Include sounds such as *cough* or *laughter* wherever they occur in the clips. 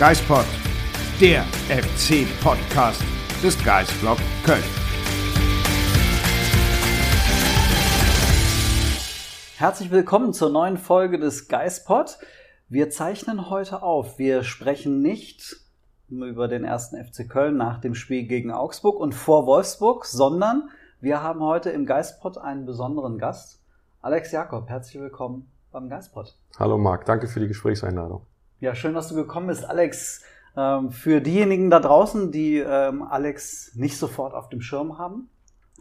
Geispod, der FC-Podcast des Geisblog Köln. Herzlich willkommen zur neuen Folge des Geispod. Wir zeichnen heute auf. Wir sprechen nicht über den ersten FC Köln nach dem Spiel gegen Augsburg und vor Wolfsburg, sondern wir haben heute im Geistpod einen besonderen Gast. Alex Jakob, herzlich willkommen beim Geistpod. Hallo Marc, danke für die Gesprächseinladung. Ja, schön, dass du gekommen bist, Alex. Ähm, für diejenigen da draußen, die ähm, Alex nicht sofort auf dem Schirm haben.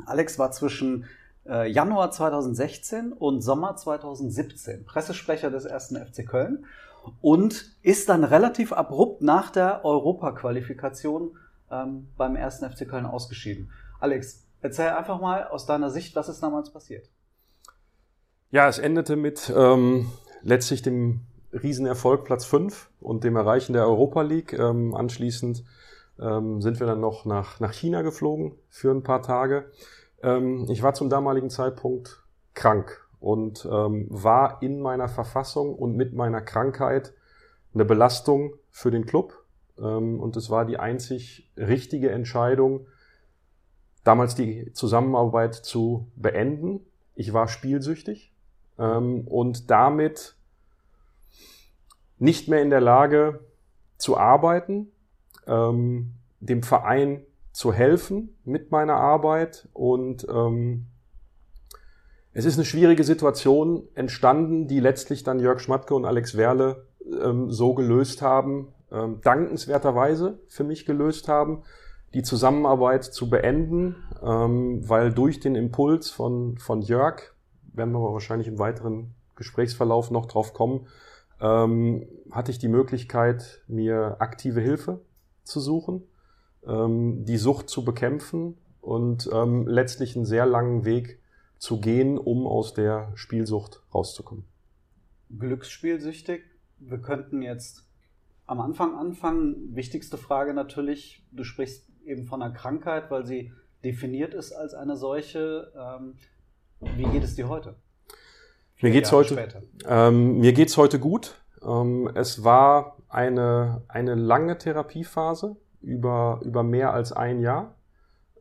Alex war zwischen äh, Januar 2016 und Sommer 2017 Pressesprecher des ersten FC Köln und ist dann relativ abrupt nach der Europaqualifikation ähm, beim ersten FC Köln ausgeschieden. Alex, erzähl einfach mal aus deiner Sicht, was ist damals passiert? Ja, es endete mit ähm, letztlich dem Riesenerfolg Platz 5 und dem Erreichen der Europa League. Ähm, anschließend ähm, sind wir dann noch nach, nach China geflogen für ein paar Tage. Ähm, ich war zum damaligen Zeitpunkt krank und ähm, war in meiner Verfassung und mit meiner Krankheit eine Belastung für den Club. Ähm, und es war die einzig richtige Entscheidung, damals die Zusammenarbeit zu beenden. Ich war spielsüchtig ähm, und damit nicht mehr in der Lage zu arbeiten, ähm, dem Verein zu helfen mit meiner Arbeit. Und ähm, es ist eine schwierige Situation entstanden, die letztlich dann Jörg Schmatke und Alex Werle ähm, so gelöst haben, ähm, dankenswerterweise für mich gelöst haben, die Zusammenarbeit zu beenden, ähm, weil durch den Impuls von, von Jörg, werden wir wahrscheinlich im weiteren Gesprächsverlauf noch drauf kommen, ähm, hatte ich die Möglichkeit, mir aktive Hilfe zu suchen, ähm, die Sucht zu bekämpfen und ähm, letztlich einen sehr langen Weg zu gehen, um aus der Spielsucht rauszukommen. Glücksspielsüchtig. Wir könnten jetzt am Anfang anfangen. Wichtigste Frage natürlich, du sprichst eben von einer Krankheit, weil sie definiert ist als eine solche. Ähm, wie geht es dir heute? Mir geht's Jahre heute, ähm, mir geht's heute gut. Ähm, es war eine, eine lange Therapiephase über, über mehr als ein Jahr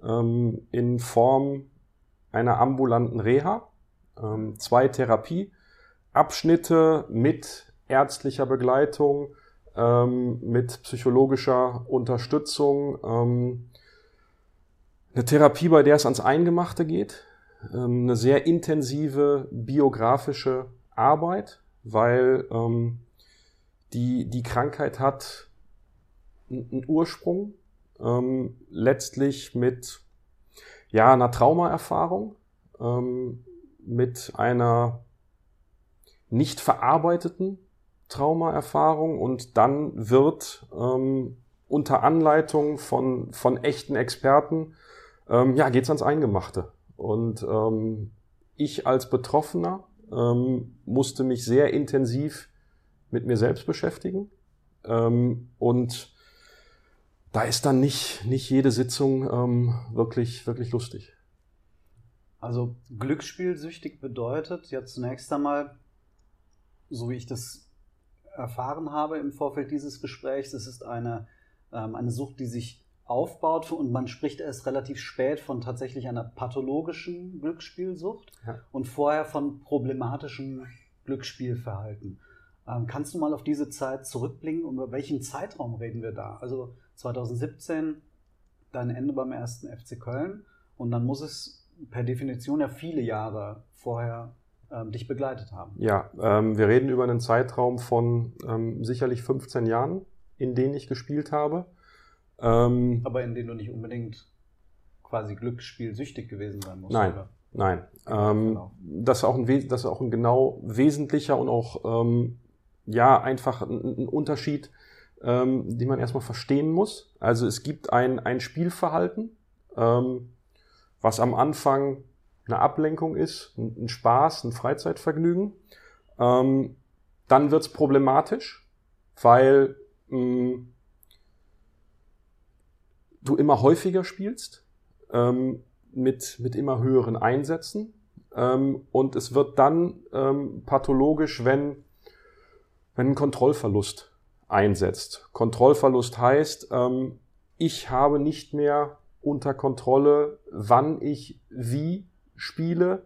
ähm, in Form einer ambulanten Reha, ähm, zwei Therapieabschnitte mit ärztlicher Begleitung, ähm, mit psychologischer Unterstützung, ähm, eine Therapie, bei der es ans Eingemachte geht, ähm, eine sehr intensive biografische Arbeit, weil ähm, die, die Krankheit hat einen Ursprung, ähm, letztlich mit ja, einer Traumaerfahrung, ähm, mit einer nicht verarbeiteten Traumaerfahrung und dann wird ähm, unter Anleitung von, von echten Experten, ähm, ja, geht's ans Eingemachte. Und ähm, ich als Betroffener ähm, musste mich sehr intensiv mit mir selbst beschäftigen. Ähm, und da ist dann nicht, nicht jede Sitzung ähm, wirklich, wirklich lustig. Also glücksspielsüchtig bedeutet ja zunächst einmal, so wie ich das erfahren habe im Vorfeld dieses Gesprächs, es ist eine, ähm, eine Sucht, die sich aufbaut und man spricht erst relativ spät von tatsächlich einer pathologischen Glücksspielsucht Ja. und vorher von problematischem Glücksspielverhalten. Ähm, kannst du mal auf diese Zeit zurückblicken und über welchen Zeitraum reden wir da? Also 2017 dein Ende beim ersten FC Köln und dann muss es per Definition ja viele Jahre vorher ähm, dich begleitet haben. Ja, ähm, wir reden über einen Zeitraum von ähm, sicherlich 15 Jahren, in denen ich gespielt habe. Ähm, Aber in denen du nicht unbedingt quasi glücksspielsüchtig gewesen sein musst. Nein. Oder? Nein. Ähm, genau. das, ist auch ein, das ist auch ein genau wesentlicher und auch ähm, ja einfach ein, ein Unterschied, ähm, den man erstmal verstehen muss. Also es gibt ein, ein Spielverhalten, ähm, was am Anfang eine Ablenkung ist, ein, ein Spaß, ein Freizeitvergnügen. Ähm, dann wird's problematisch, weil mh, mm, du immer häufiger spielst, ähm, mit, mit immer höheren Einsätzen. Ähm, und es wird dann ähm, pathologisch, wenn, wenn ein Kontrollverlust einsetzt. Kontrollverlust heißt, ähm, ich habe nicht mehr unter Kontrolle, wann ich wie spiele,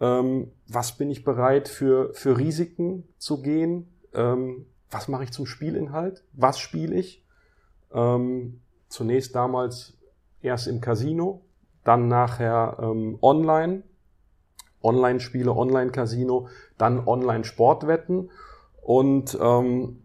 ähm, was bin ich bereit für, für Risiken zu gehen, ähm, was mache ich zum Spielinhalt, was spiele ich. Zunächst damals erst im Casino, dann nachher ähm, online, Online-Spiele, Online-Casino, dann Online-Sportwetten und ähm,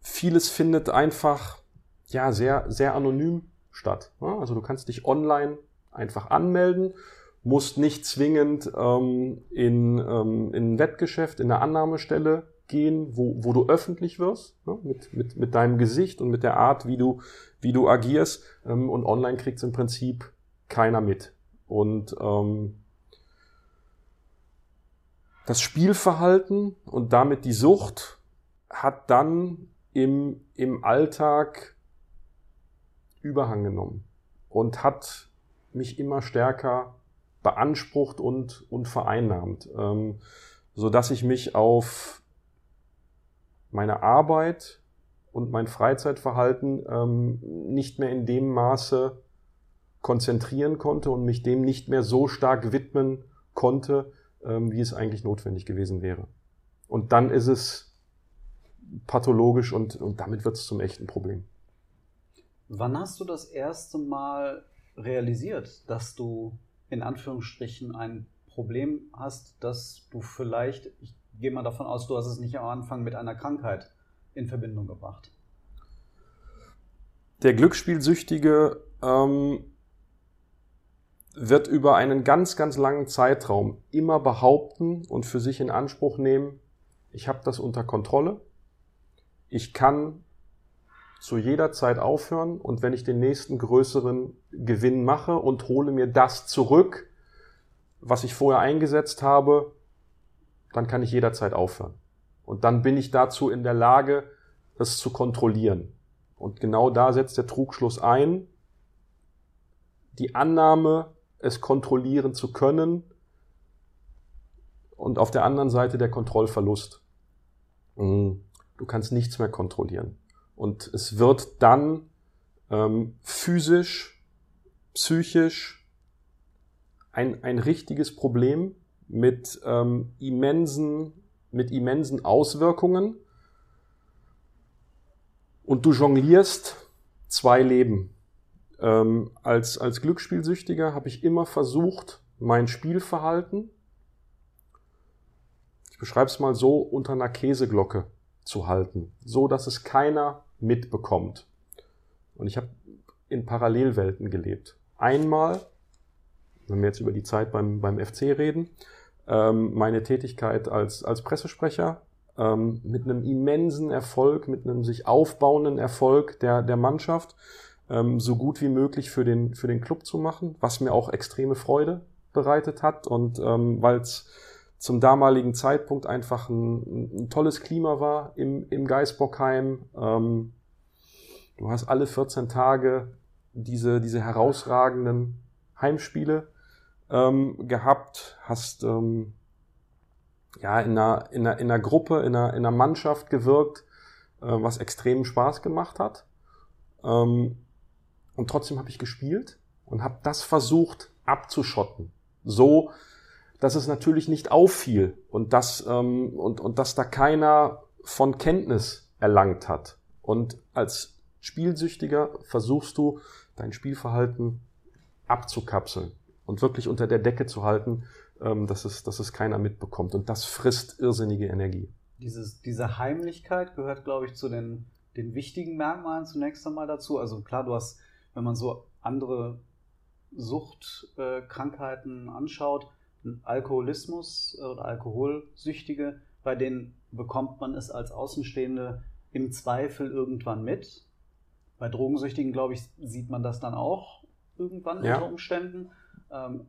vieles findet einfach ja sehr sehr anonym statt. Also du kannst dich online einfach anmelden, musst nicht zwingend ähm, in, ähm, in ein Wettgeschäft, in eine Annahmestelle gehen, wo, wo du öffentlich wirst, ne? mit, mit, mit deinem Gesicht und mit der Art, wie du, wie du agierst. Ähm, und online kriegt im Prinzip keiner mit. Und ähm, das Spielverhalten und damit die Sucht hat dann im, im Alltag Überhang genommen und hat mich immer stärker beansprucht und, und vereinnahmt, ähm, so dass ich mich auf meine Arbeit und mein Freizeitverhalten ähm, nicht mehr in dem Maße konzentrieren konnte und mich dem nicht mehr so stark widmen konnte, ähm, wie es eigentlich notwendig gewesen wäre. Und dann ist es pathologisch und, und damit wird es zum echten Problem. Wann hast du das erste Mal realisiert, dass du in Anführungsstrichen ein Problem hast, dass du vielleicht, ich gehe mal davon aus, du hast es nicht am Anfang mit einer Krankheit in Verbindung gebracht? Der Glücksspielsüchtige ähm, wird über einen ganz, ganz langen Zeitraum immer behaupten und für sich in Anspruch nehmen, ich habe das unter Kontrolle, ich kann zu jeder Zeit aufhören und wenn ich den nächsten größeren Gewinn mache und hole mir das zurück, was ich vorher eingesetzt habe, dann kann ich jederzeit aufhören. Und dann bin ich dazu in der Lage, es zu kontrollieren. Und genau da setzt der Trugschluss ein. Die Annahme, es kontrollieren zu können und auf der anderen Seite der Kontrollverlust. Mhm. Du kannst nichts mehr kontrollieren. Und es wird dann ähm, physisch, psychisch ein, ein richtiges Problem mit ähm, immensen, mit immensen Auswirkungen. Und du jonglierst zwei Leben. Ähm, als, als Glücksspielsüchtiger habe ich immer versucht, mein Spielverhalten, ich beschreibe es mal so, unter einer Käseglocke zu halten, so dass es keiner mitbekommt. Und ich habe in Parallelwelten gelebt. Einmal, wenn wir jetzt über die Zeit beim, beim FC reden, ähm, meine Tätigkeit als, als Pressesprecher ähm, mit einem immensen Erfolg, mit einem sich aufbauenden Erfolg der, der Mannschaft ähm, so gut wie möglich für den, für den Club zu machen, was mir auch extreme Freude bereitet hat und ähm, weil es zum damaligen Zeitpunkt einfach ein, ein, tolles Klima war im, im Geisbockheim. Ähm, du hast alle 14 Tage diese, diese herausragenden Heimspiele ähm, gehabt, hast ähm, ja in einer, in, einer, in einer Gruppe, in einer, in einer Mannschaft gewirkt, äh, was extrem Spaß gemacht hat. Ähm, und trotzdem habe ich gespielt und habe das versucht abzuschotten. So, dass es natürlich nicht auffiel und dass, ähm, und, und dass da keiner von Kenntnis erlangt hat. Und als Spielsüchtiger versuchst du, dein Spielverhalten abzukapseln und wirklich unter der Decke zu halten, ähm, dass, es, dass es keiner mitbekommt. Und das frisst irrsinnige Energie. Dieses, diese Heimlichkeit gehört, glaube ich, zu den, den wichtigen Merkmalen zunächst einmal dazu. Also klar, du hast wenn man so andere Suchtkrankheiten anschaut, Alkoholismus oder Alkoholsüchtige, bei denen bekommt man es als Außenstehende im Zweifel irgendwann mit. Bei Drogensüchtigen, glaube ich, sieht man das dann auch irgendwann ja. unter Umständen. Ähm,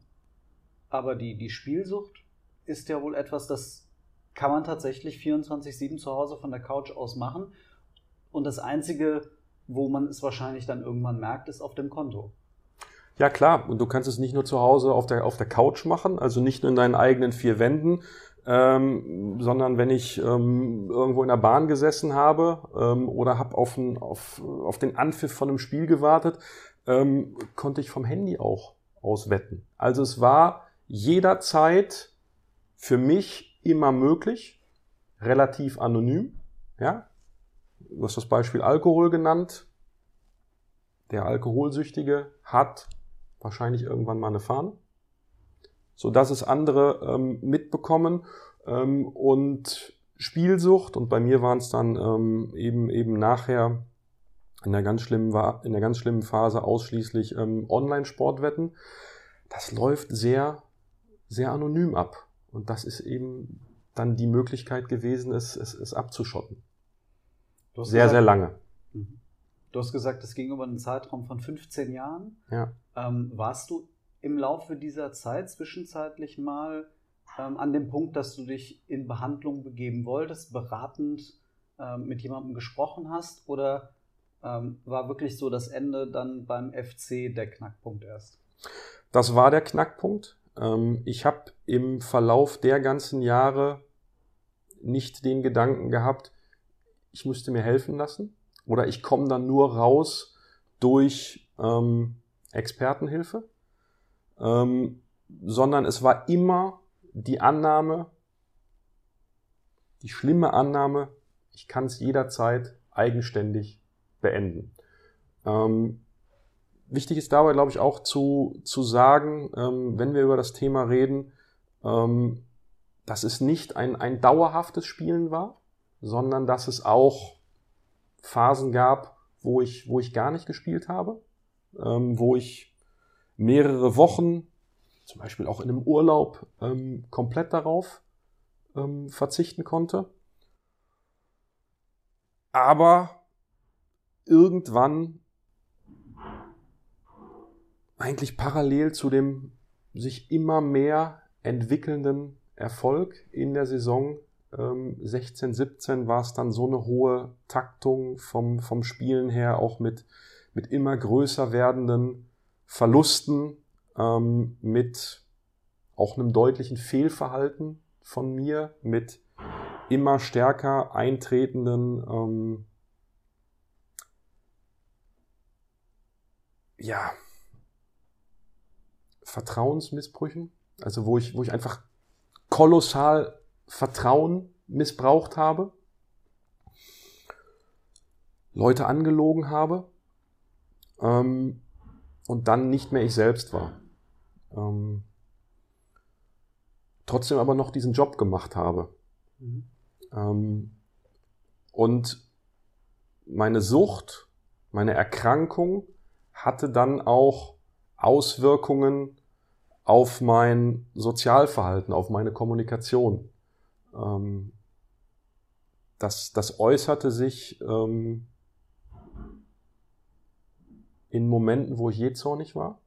aber die, die Spielsucht ist ja wohl etwas, das kann man tatsächlich 24-7 zu Hause von der Couch aus machen. Und das Einzige, wo man es wahrscheinlich dann irgendwann merkt, ist auf dem Konto. Ja, klar. Und du kannst es nicht nur zu Hause auf der, auf der Couch machen, also nicht nur in deinen eigenen vier Wänden, ähm, sondern wenn ich ähm, irgendwo in der Bahn gesessen habe ähm, oder habe auf, auf, auf den Anpfiff von einem Spiel gewartet, ähm, konnte ich vom Handy auch auswetten. Also es war jederzeit für mich immer möglich, relativ anonym. Ja, du hast das Beispiel Alkohol genannt. Der Alkoholsüchtige hat wahrscheinlich irgendwann mal eine Fahne, so dass es andere ähm, mitbekommen ähm, und Spielsucht und bei mir waren es dann ähm, eben eben nachher in der ganz schlimmen in der ganz schlimmen Phase ausschließlich ähm, Online-Sportwetten. Das läuft sehr sehr anonym ab und das ist eben dann die Möglichkeit gewesen, es, es, es abzuschotten. Sehr, gesagt, sehr lange. Mhm. Du hast gesagt, es ging über einen Zeitraum von 15 Jahren. Ja. Ähm, warst du im Laufe dieser Zeit zwischenzeitlich mal ähm, an dem Punkt, dass du dich in Behandlung begeben wolltest, beratend ähm, mit jemandem gesprochen hast? Oder ähm, war wirklich so das Ende dann beim FC der Knackpunkt erst? Das war der Knackpunkt. Ähm, ich habe im Verlauf der ganzen Jahre nicht den Gedanken gehabt, ich müsste mir helfen lassen oder ich komme dann nur raus durch ähm, Expertenhilfe, ähm, sondern es war immer die Annahme, die schlimme Annahme, ich kann es jederzeit eigenständig beenden. Ähm, wichtig ist dabei, glaube ich, auch zu, zu sagen, ähm, wenn wir über das Thema reden, ähm, dass es nicht ein, ein dauerhaftes Spielen war, sondern dass es auch Phasen gab, wo ich, wo ich gar nicht gespielt habe, ähm, wo ich mehrere Wochen, zum Beispiel auch in einem Urlaub, ähm, komplett darauf ähm, verzichten konnte. Aber irgendwann eigentlich parallel zu dem sich immer mehr entwickelnden Erfolg in der Saison ähm, 16, 17 war es dann so eine hohe Taktung vom, vom Spielen her, auch mit, mit immer größer werdenden Verlusten, ähm, mit auch einem deutlichen Fehlverhalten von mir, mit immer stärker eintretenden ähm, ja, Vertrauensmissbrüchen, also wo ich, wo ich einfach kolossal Vertrauen missbraucht habe, Leute angelogen habe ähm, und dann nicht mehr ich selbst war. Ähm, trotzdem aber noch diesen Job gemacht habe. Mhm. Ähm, und meine Sucht, meine Erkrankung hatte dann auch Auswirkungen auf mein Sozialverhalten, auf meine Kommunikation. Ähm, das, das äußerte sich ähm, in Momenten, wo ich jähzornig war,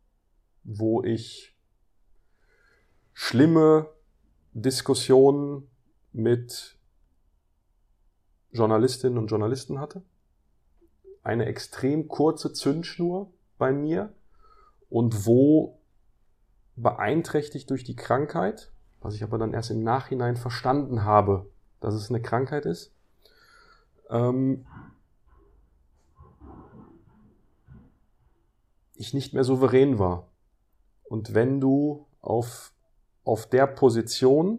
wo ich schlimme Diskussionen mit Journalistinnen und Journalisten hatte. Eine extrem kurze Zündschnur bei mir und wo beeinträchtigt durch die Krankheit, was ich aber dann erst im Nachhinein verstanden habe, dass es eine Krankheit ist, ähm, ich nicht mehr souverän war. Und wenn du auf, auf der Position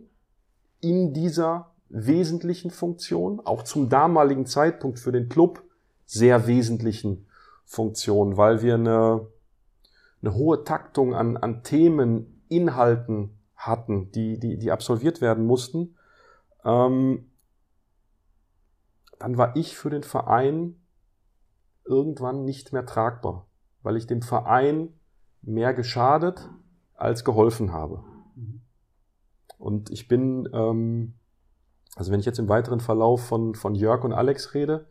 in dieser wesentlichen Funktion, auch zum damaligen Zeitpunkt für den Club sehr wesentlichen Funktion, weil wir eine eine hohe Taktung an, an Themen, Inhalten hatten, die, die, die absolviert werden mussten, ähm, dann war ich für den Verein irgendwann nicht mehr tragbar, weil ich dem Verein mehr geschadet als geholfen habe. Mhm. Und ich bin, ähm, also wenn ich jetzt im weiteren Verlauf von, von Jörg und Alex rede,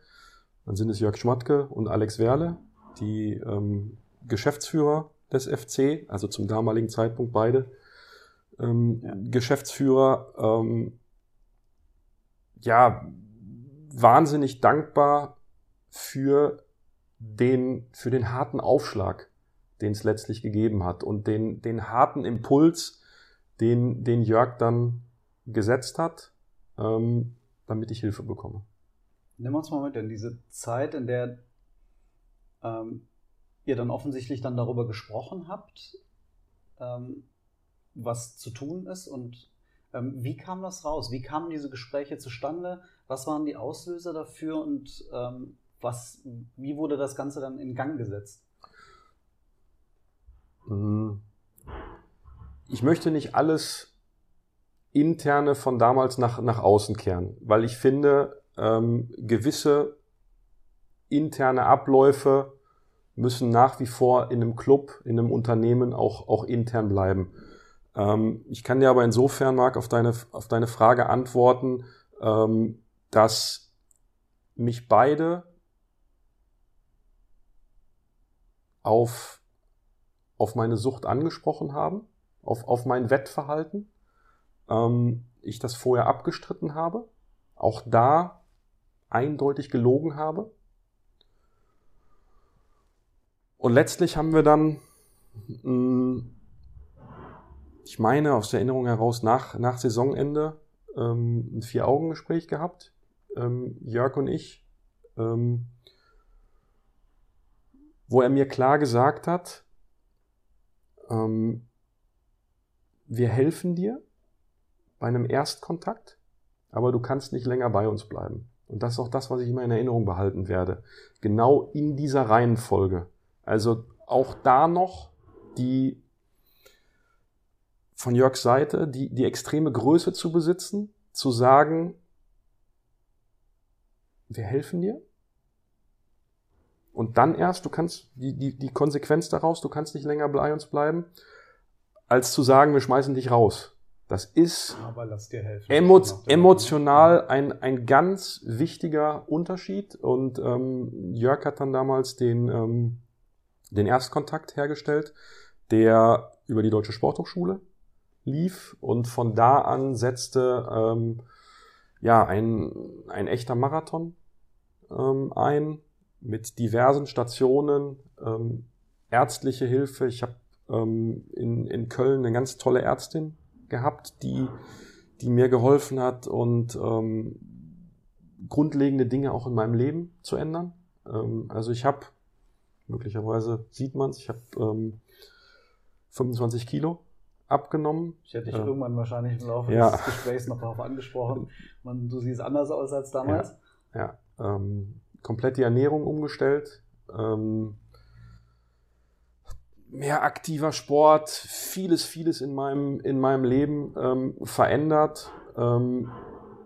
dann sind es Jörg Schmatke und Alex Werle, die ähm, Geschäftsführer des FC, also zum damaligen Zeitpunkt beide ähm, Ja. Geschäftsführer, ähm, ja, wahnsinnig dankbar für den, für den harten Aufschlag, den es letztlich gegeben hat und den, den harten Impuls, den, den Jörg dann gesetzt hat, ähm, damit ich Hilfe bekomme. Nimm uns mal mit in diese Zeit, in der ähm, ihr dann offensichtlich dann darüber gesprochen habt, ähm, was zu tun ist und ähm, wie kam das raus? Wie kamen diese Gespräche zustande? Was waren die Auslöser dafür und ähm, was, wie wurde das Ganze dann in Gang gesetzt? Mhm. Ich möchte nicht alles interne von damals nach, nach außen kehren, weil ich finde, ähm, gewisse interne Abläufe müssen nach wie vor in einem Club, in einem Unternehmen auch, auch intern bleiben. Ähm, ich kann dir aber insofern, Marc, auf deine, auf deine Frage antworten, ähm, dass mich beide auf, auf meine Sucht angesprochen haben, auf, auf mein Wettverhalten. Ähm, ich das vorher abgestritten habe, auch da eindeutig gelogen habe. Und letztlich haben wir dann, mh, ich meine aus der Erinnerung heraus, nach, nach Saisonende ähm, ein Vier-Augen-Gespräch gehabt, ähm, Jörg und ich, ähm, wo er mir klar gesagt hat, wir helfen dir bei einem Erstkontakt, aber du kannst nicht länger bei uns bleiben. Und das ist auch das, was ich immer in Erinnerung behalten werde. Genau in dieser Reihenfolge. Also auch da noch die von Jörgs Seite die, die extreme Größe zu besitzen, zu sagen, wir helfen dir. Und dann erst, du kannst die, die, die Konsequenz daraus, du kannst nicht länger bei uns bleiben, als zu sagen, wir schmeißen dich raus. Das ist emo emotional ein, ein ganz wichtiger Unterschied. Und ähm, Jörg hat dann damals den, ähm, den Erstkontakt hergestellt, der über die Deutsche Sporthochschule lief. Und von da an setzte ähm, ja ein, ein echter Marathon ähm, ein mit diversen Stationen, ähm, ärztliche Hilfe. Ich habe ähm, in, in Köln eine ganz tolle Ärztin gehabt, die, die mir geholfen hat und ähm, grundlegende Dinge auch in meinem Leben zu ändern. Ähm, also ich habe, möglicherweise sieht man es, ich habe ähm, 25 Kilo abgenommen. Ich hätte dich Äh, irgendwann wahrscheinlich im Laufe ja. des Gesprächs noch darauf angesprochen. Man, du siehst anders aus als damals. Ja, ähm, komplett die Ernährung umgestellt. Ähm, mehr aktiver Sport, vieles, vieles in meinem, in meinem Leben ähm, verändert. Ähm,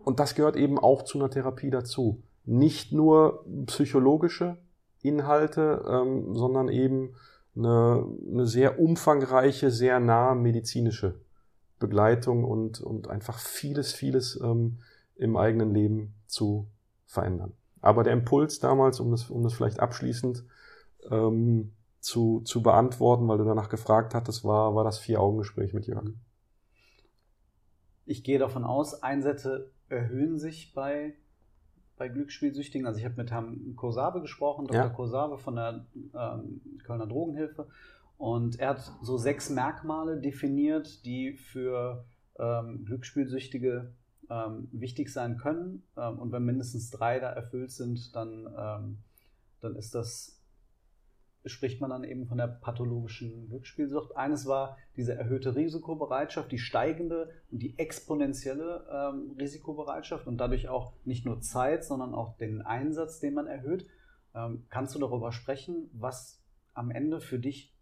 und das gehört eben auch zu einer Therapie dazu. Nicht nur psychologische Inhalte, ähm, sondern eben eine, eine sehr umfangreiche, sehr nahe medizinische Begleitung und, und einfach vieles, vieles ähm, im eigenen Leben zu verändern. Aber der Impuls damals, um das, um das vielleicht abschließend ähm, zu, zu beantworten, weil du danach gefragt hattest, war, war das Vier-Augen-Gespräch mit Jörg. Ich gehe davon aus, Einsätze erhöhen sich bei, bei Glücksspielsüchtigen. Also ich habe mit Herrn Kosabe gesprochen, Dr. Ja. Kosabe von der ähm, Kölner Drogenhilfe. Und er hat so sechs Merkmale definiert, die für ähm, Glücksspielsüchtige ähm, wichtig sein können. Ähm, und wenn mindestens drei da erfüllt sind, dann, ähm, dann ist das, spricht man dann eben von der pathologischen Glücksspielsucht. Eines war diese erhöhte Risikobereitschaft, die steigende und die exponentielle ähm, Risikobereitschaft und dadurch auch nicht nur Zeit, sondern auch den Einsatz, den man erhöht. Ähm, kannst du darüber sprechen, was am Ende für dich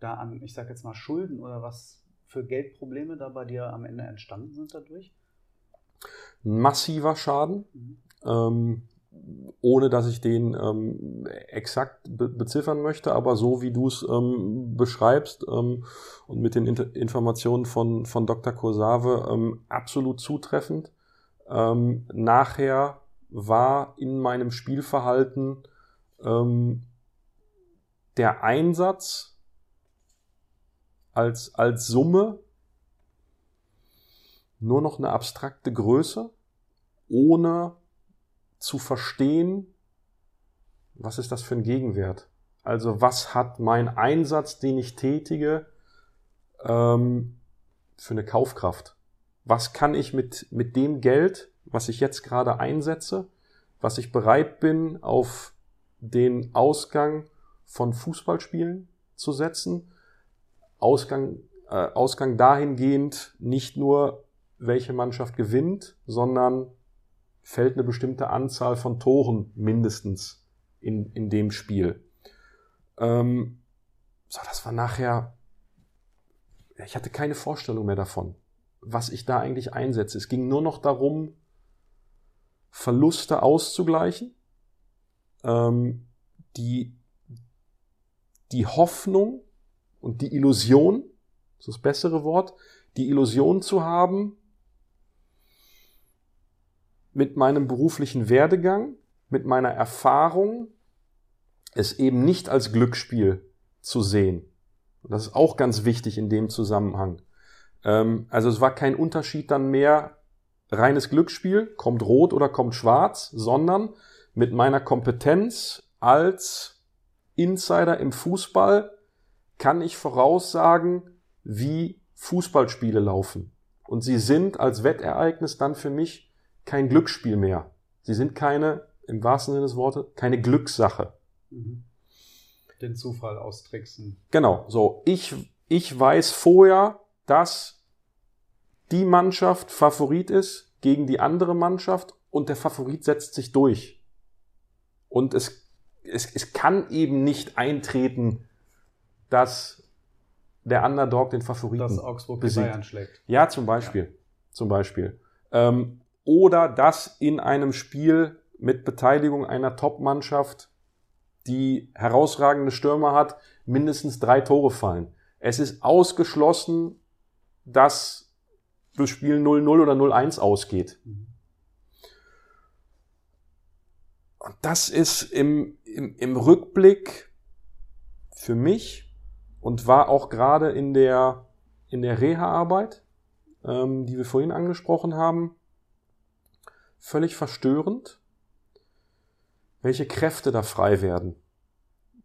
da an, ich sage jetzt mal, Schulden oder was für Geldprobleme da bei dir am Ende entstanden sind dadurch? Massiver Schaden. Mhm. Ähm, ohne dass ich den ähm, exakt be beziffern möchte, aber so wie du es ähm, beschreibst ähm, und mit den Inter Informationen von, von Dr. Kursave ähm, absolut zutreffend. Ähm, nachher war in meinem Spielverhalten ähm, der Einsatz als, als Summe nur noch eine abstrakte Größe, ohne zu verstehen, was ist das für ein Gegenwert? Also was hat mein Einsatz, den ich tätige, ähm, für eine Kaufkraft? Was kann ich mit, mit dem Geld, was ich jetzt gerade einsetze, was ich bereit bin, auf den Ausgang von Fußballspielen zu setzen? Ausgang, äh, Ausgang dahingehend nicht nur, welche Mannschaft gewinnt, sondern fällt eine bestimmte Anzahl von Toren mindestens in, in dem Spiel. Ähm, so, das war nachher, ich hatte keine Vorstellung mehr davon, was ich da eigentlich einsetze. Es ging nur noch darum, Verluste auszugleichen, ähm, die, die Hoffnung und die Illusion, das ist das bessere Wort, die Illusion zu haben, mit meinem beruflichen Werdegang, mit meiner Erfahrung, es eben nicht als Glücksspiel zu sehen. Das ist auch ganz wichtig in dem Zusammenhang. Ähm, also es war kein Unterschied dann mehr reines Glücksspiel, kommt rot oder kommt schwarz, sondern mit meiner Kompetenz als Insider im Fußball kann ich voraussagen, wie Fußballspiele laufen. Und sie sind als Wettereignis dann für mich kein Glücksspiel mehr. Sie sind keine, im wahrsten Sinne des Wortes, keine Glückssache. Mhm. Den Zufall austricksen. Genau, so. Ich, ich weiß vorher, dass die Mannschaft Favorit ist gegen die andere Mannschaft und der Favorit setzt sich durch. Und es, es, es kann eben nicht eintreten, dass der Underdog den Favoriten dass Augsburg besiegt. Bayern schlägt. Ja, zum Beispiel. Ja. Zum Beispiel. Ähm, oder dass in einem Spiel mit Beteiligung einer Top-Mannschaft, die herausragende Stürmer hat, mindestens drei Tore fallen. Es ist ausgeschlossen, dass das Spiel 0-0 oder 0-1 ausgeht. Und das ist im, im, im Rückblick für mich und war auch gerade in der, in der Reha-Arbeit, ähm, die wir vorhin angesprochen haben, völlig verstörend, welche Kräfte da frei werden,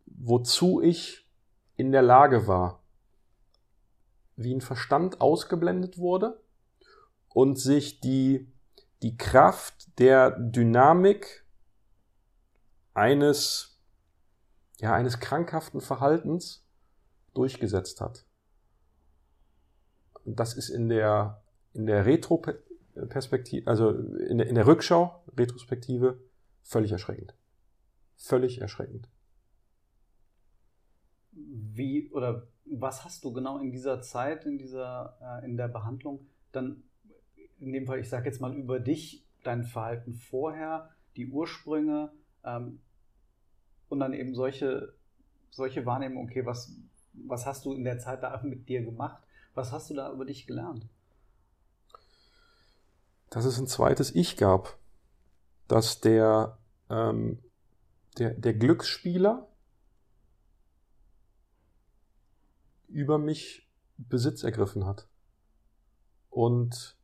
wozu ich in der Lage war, wie ein Verstand ausgeblendet wurde und sich die, die Kraft der Dynamik eines, ja, eines krankhaften Verhaltens durchgesetzt hat. Und das ist in der, in der Retro, Perspektive, also in der, in der Rückschau, Retrospektive, völlig erschreckend. Völlig erschreckend. Wie oder was hast du genau in dieser Zeit, in dieser, äh, in der Behandlung, dann in dem Fall, ich sage jetzt mal über dich, dein Verhalten vorher, die Ursprünge ähm, und dann eben solche, solche Wahrnehmungen, okay, was, was hast du in der Zeit da mit dir gemacht? Was hast du da über dich gelernt? Dass es ein zweites Ich gab, dass der, ähm, der, der Glücksspieler über mich Besitz ergriffen hat. Und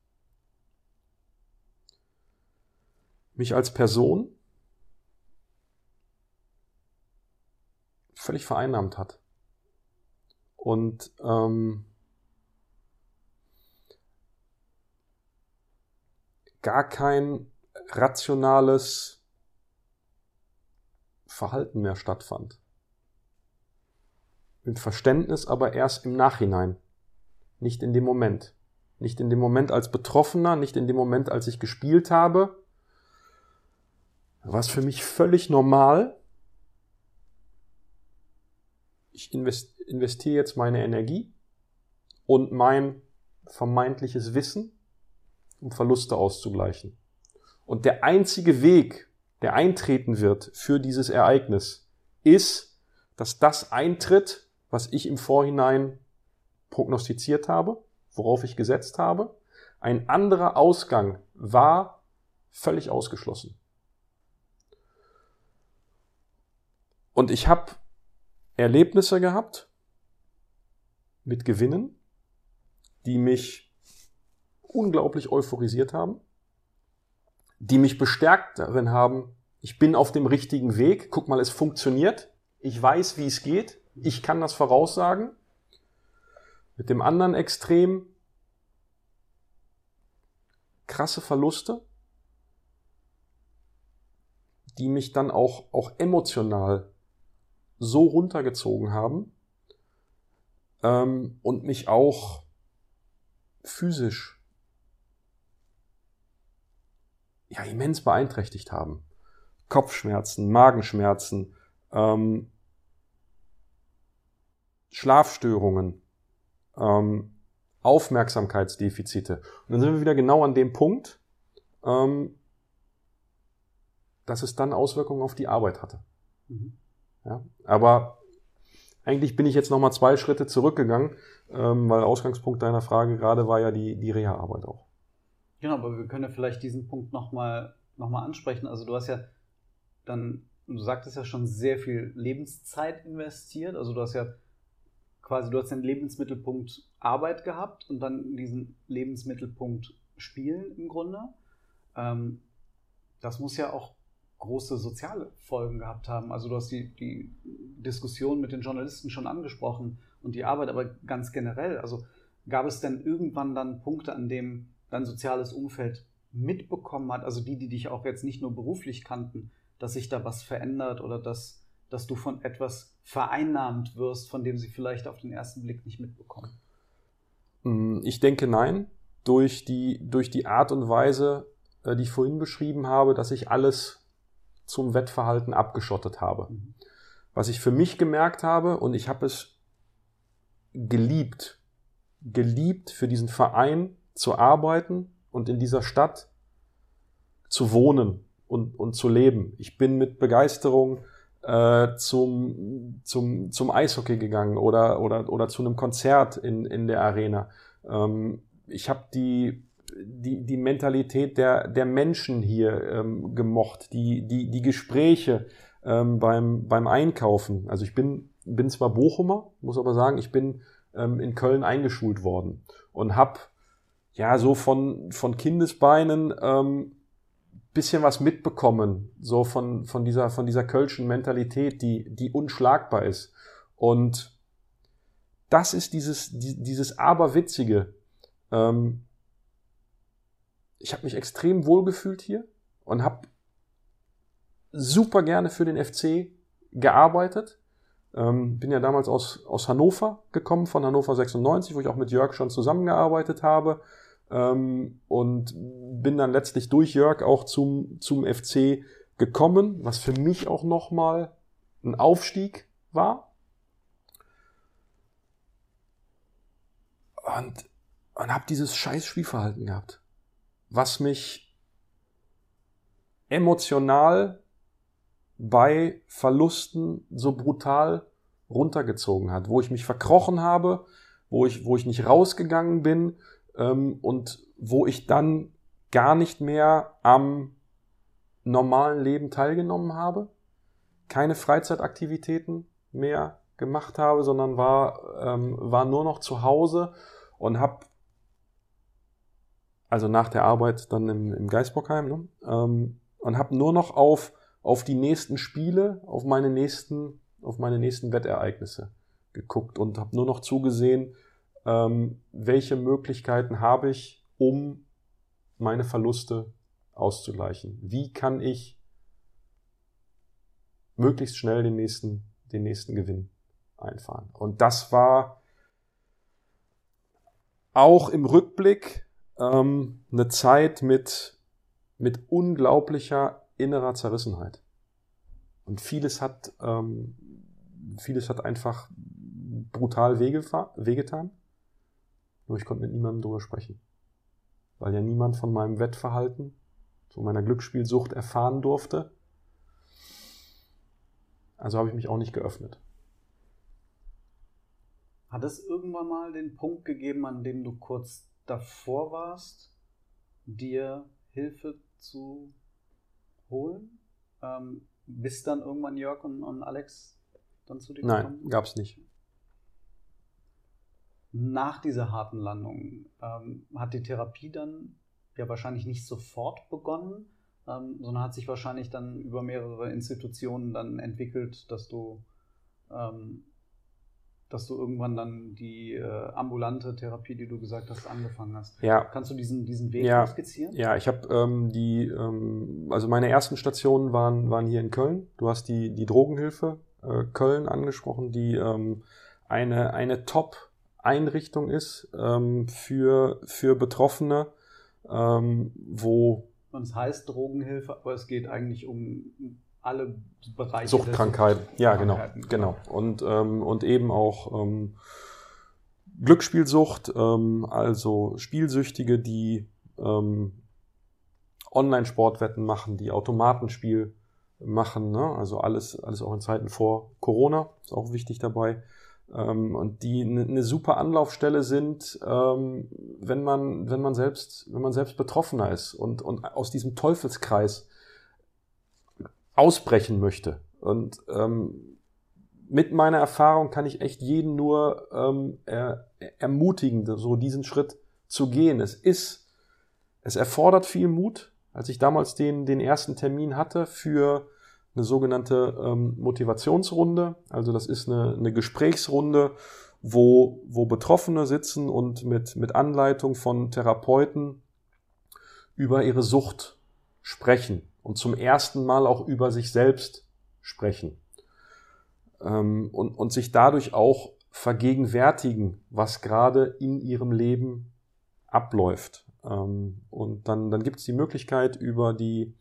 mich als Person völlig vereinnahmt hat. Und ähm, gar kein rationales Verhalten mehr stattfand. Mit Verständnis aber erst im Nachhinein, nicht in dem Moment. Nicht in dem Moment als Betroffener, nicht in dem Moment, als ich gespielt habe. War es für mich völlig normal. Ich investiere jetzt meine Energie und mein vermeintliches Wissen um Verluste auszugleichen. Und der einzige Weg, der eintreten wird für dieses Ereignis, ist, dass das eintritt, was ich im Vorhinein prognostiziert habe, worauf ich gesetzt habe. Ein anderer Ausgang war völlig ausgeschlossen. Und ich habe Erlebnisse gehabt mit Gewinnen, die mich unglaublich euphorisiert haben, die mich bestärkt darin haben, ich bin auf dem richtigen Weg, guck mal, es funktioniert, ich weiß, wie es geht, ich kann das voraussagen. Mit dem anderen Extrem krasse Verluste, die mich dann auch, auch emotional so runtergezogen haben ähm, und mich auch physisch ja immens beeinträchtigt haben. Kopfschmerzen, Magenschmerzen, ähm, Schlafstörungen, ähm, Aufmerksamkeitsdefizite. Und dann sind wir wieder genau an dem Punkt, ähm, dass es dann Auswirkungen auf die Arbeit hatte. Mhm. Ja, aber eigentlich bin ich jetzt nochmal zwei Schritte zurückgegangen, ähm, weil Ausgangspunkt deiner Frage gerade war ja die, die Reha-Arbeit auch. Genau, aber wir können ja vielleicht diesen Punkt nochmal noch mal ansprechen. Also du hast ja dann, du sagtest ja schon sehr viel Lebenszeit investiert. Also du hast ja quasi, du hast den Lebensmittelpunkt Arbeit gehabt und dann diesen Lebensmittelpunkt Spielen im Grunde. Ähm, das muss ja auch große soziale Folgen gehabt haben. Also du hast die, die Diskussion mit den Journalisten schon angesprochen und die Arbeit, aber ganz generell. Also gab es denn irgendwann dann Punkte, an denen dein soziales Umfeld mitbekommen hat, also die, die dich auch jetzt nicht nur beruflich kannten, dass sich da was verändert oder dass, dass du von etwas vereinnahmt wirst, von dem sie vielleicht auf den ersten Blick nicht mitbekommen? Hm, ich denke nein. Durch die, durch die Art und Weise, äh, die ich vorhin beschrieben habe, dass ich alles zum Wettverhalten abgeschottet habe. Mhm. Was ich für mich gemerkt habe, und ich habe es geliebt, geliebt für diesen Verein zu arbeiten und in dieser Stadt zu wohnen und, und zu leben. Ich bin mit Begeisterung äh, zum, zum, zum Eishockey gegangen oder, oder, oder zu einem Konzert in, in der Arena. Ähm, ich habe die die, die Mentalität der, der Menschen hier ähm, gemocht, die, die, die Gespräche ähm, beim, beim Einkaufen. Also ich bin, bin zwar Bochumer, muss aber sagen, ich bin ähm, in Köln eingeschult worden und habe ja so von, von Kindesbeinen ähm, bisschen was mitbekommen, so von, von, dieser, von dieser kölschen Mentalität, die, die unschlagbar ist. Und das ist dieses, dieses Aberwitzige. Ähm, ich habe mich extrem wohl gefühlt hier und habe super gerne für den FC gearbeitet. Ähm, bin ja damals aus, aus Hannover gekommen, von Hannover 96, wo ich auch mit Jörg schon zusammengearbeitet habe. Ähm, und bin dann letztlich durch Jörg auch zum, zum FC gekommen, was für mich auch nochmal ein Aufstieg war. Und, und habe dieses scheiß Spielverhalten gehabt was mich emotional bei Verlusten so brutal runtergezogen hat, wo ich mich verkrochen habe, wo ich, wo ich nicht rausgegangen bin ähm, und wo ich dann gar nicht mehr am normalen Leben teilgenommen habe, keine Freizeitaktivitäten mehr gemacht habe, sondern war, ähm, war nur noch zu Hause und habe also nach der Arbeit dann im, im Geisbockheim, ne? ähm, und habe nur noch auf, auf die nächsten Spiele, auf meine nächsten, auf meine nächsten Wettereignisse geguckt und habe nur noch zugesehen, ähm, welche Möglichkeiten habe ich, um meine Verluste auszugleichen. Wie kann ich möglichst schnell den nächsten, den nächsten Gewinn einfahren? Und das war auch im Rückblick ähm, eine Zeit mit, mit unglaublicher innerer Zerrissenheit. Und vieles hat, ähm, vieles hat einfach brutal wehgetan. Nur ich konnte mit niemandem drüber sprechen. Weil ja niemand von meinem Wettverhalten, von meiner Glücksspielsucht erfahren durfte. Also habe ich mich auch nicht geöffnet. Hat es irgendwann mal den Punkt gegeben, an dem du kurz davor warst, dir Hilfe zu holen? Ähm, bis dann irgendwann Jörg und, und Alex dann zu dir gekommen? Nein, gab es nicht. Nach dieser harten Landung ähm, hat die Therapie dann ja wahrscheinlich nicht sofort begonnen, ähm, sondern hat sich wahrscheinlich dann über mehrere Institutionen dann entwickelt, dass du ähm, dass du irgendwann dann die äh, ambulante Therapie, die du gesagt hast, angefangen hast. Ja. Kannst du diesen, diesen Weg ja. skizzieren? Ja, ich habe ähm, die, ähm, also meine ersten Stationen waren, waren hier in Köln. Du hast die, die Drogenhilfe äh, Köln angesprochen, die ähm, eine, eine Top-Einrichtung ist ähm, für, für Betroffene, ähm, wo. Und es heißt Drogenhilfe, aber es geht eigentlich um alle Bereiche. Suchtkrankheit, ja, genau, genau. Und, ähm, und eben auch ähm, Glücksspielsucht, ähm, also Spielsüchtige, die ähm, Online-Sportwetten machen, die Automatenspiel machen, ne? also alles, alles auch in Zeiten vor Corona, ist auch wichtig dabei. Ähm, und die eine ne super Anlaufstelle sind, ähm, wenn man, wenn man selbst, wenn man selbst Betroffener ist und, und aus diesem Teufelskreis ausbrechen möchte. Und ähm, mit meiner Erfahrung kann ich echt jeden nur ähm, er, ermutigen, so diesen Schritt zu gehen. Es ist, es erfordert viel Mut. Als ich damals den, den ersten Termin hatte für eine sogenannte ähm, Motivationsrunde, also das ist eine, eine Gesprächsrunde, wo, wo Betroffene sitzen und mit, mit Anleitung von Therapeuten über ihre Sucht sprechen und zum ersten Mal auch über sich selbst sprechen ähm, und, und sich dadurch auch vergegenwärtigen, was gerade in ihrem Leben abläuft. Ähm, und dann, dann gibt es die Möglichkeit über die,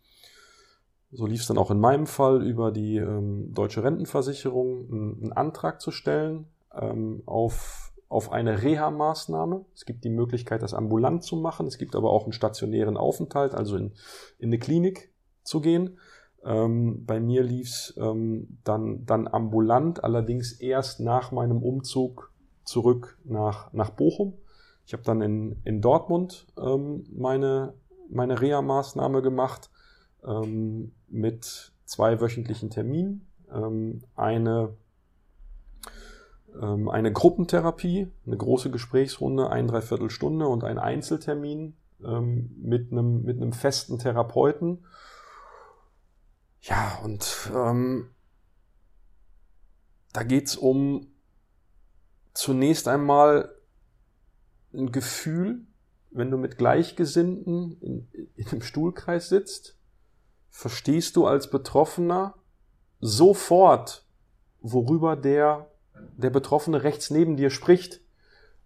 so lief es dann auch in meinem Fall, über die ähm, deutsche Rentenversicherung einen, Antrag zu stellen ähm, auf, auf eine Reha-Maßnahme. Es gibt die Möglichkeit, das ambulant zu machen. Es gibt aber auch einen stationären Aufenthalt, also in, in eine Klinik zu gehen. Ähm, bei mir lief es ähm, dann, dann ambulant, allerdings erst nach meinem Umzug zurück nach, nach Bochum. Ich habe dann in, in Dortmund ähm, meine, meine Reha-Maßnahme gemacht ähm, mit zwei wöchentlichen Terminen. Ähm, eine, ähm, eine Gruppentherapie, eine große Gesprächsrunde, ein Dreiviertelstunde und ein Einzeltermin mit, einem, mit einem festen Therapeuten ja, und ähm, da geht's um zunächst einmal ein Gefühl, wenn du mit Gleichgesinnten in, in einem Stuhlkreis sitzt, verstehst du als Betroffener sofort, worüber der, der Betroffene rechts neben dir spricht,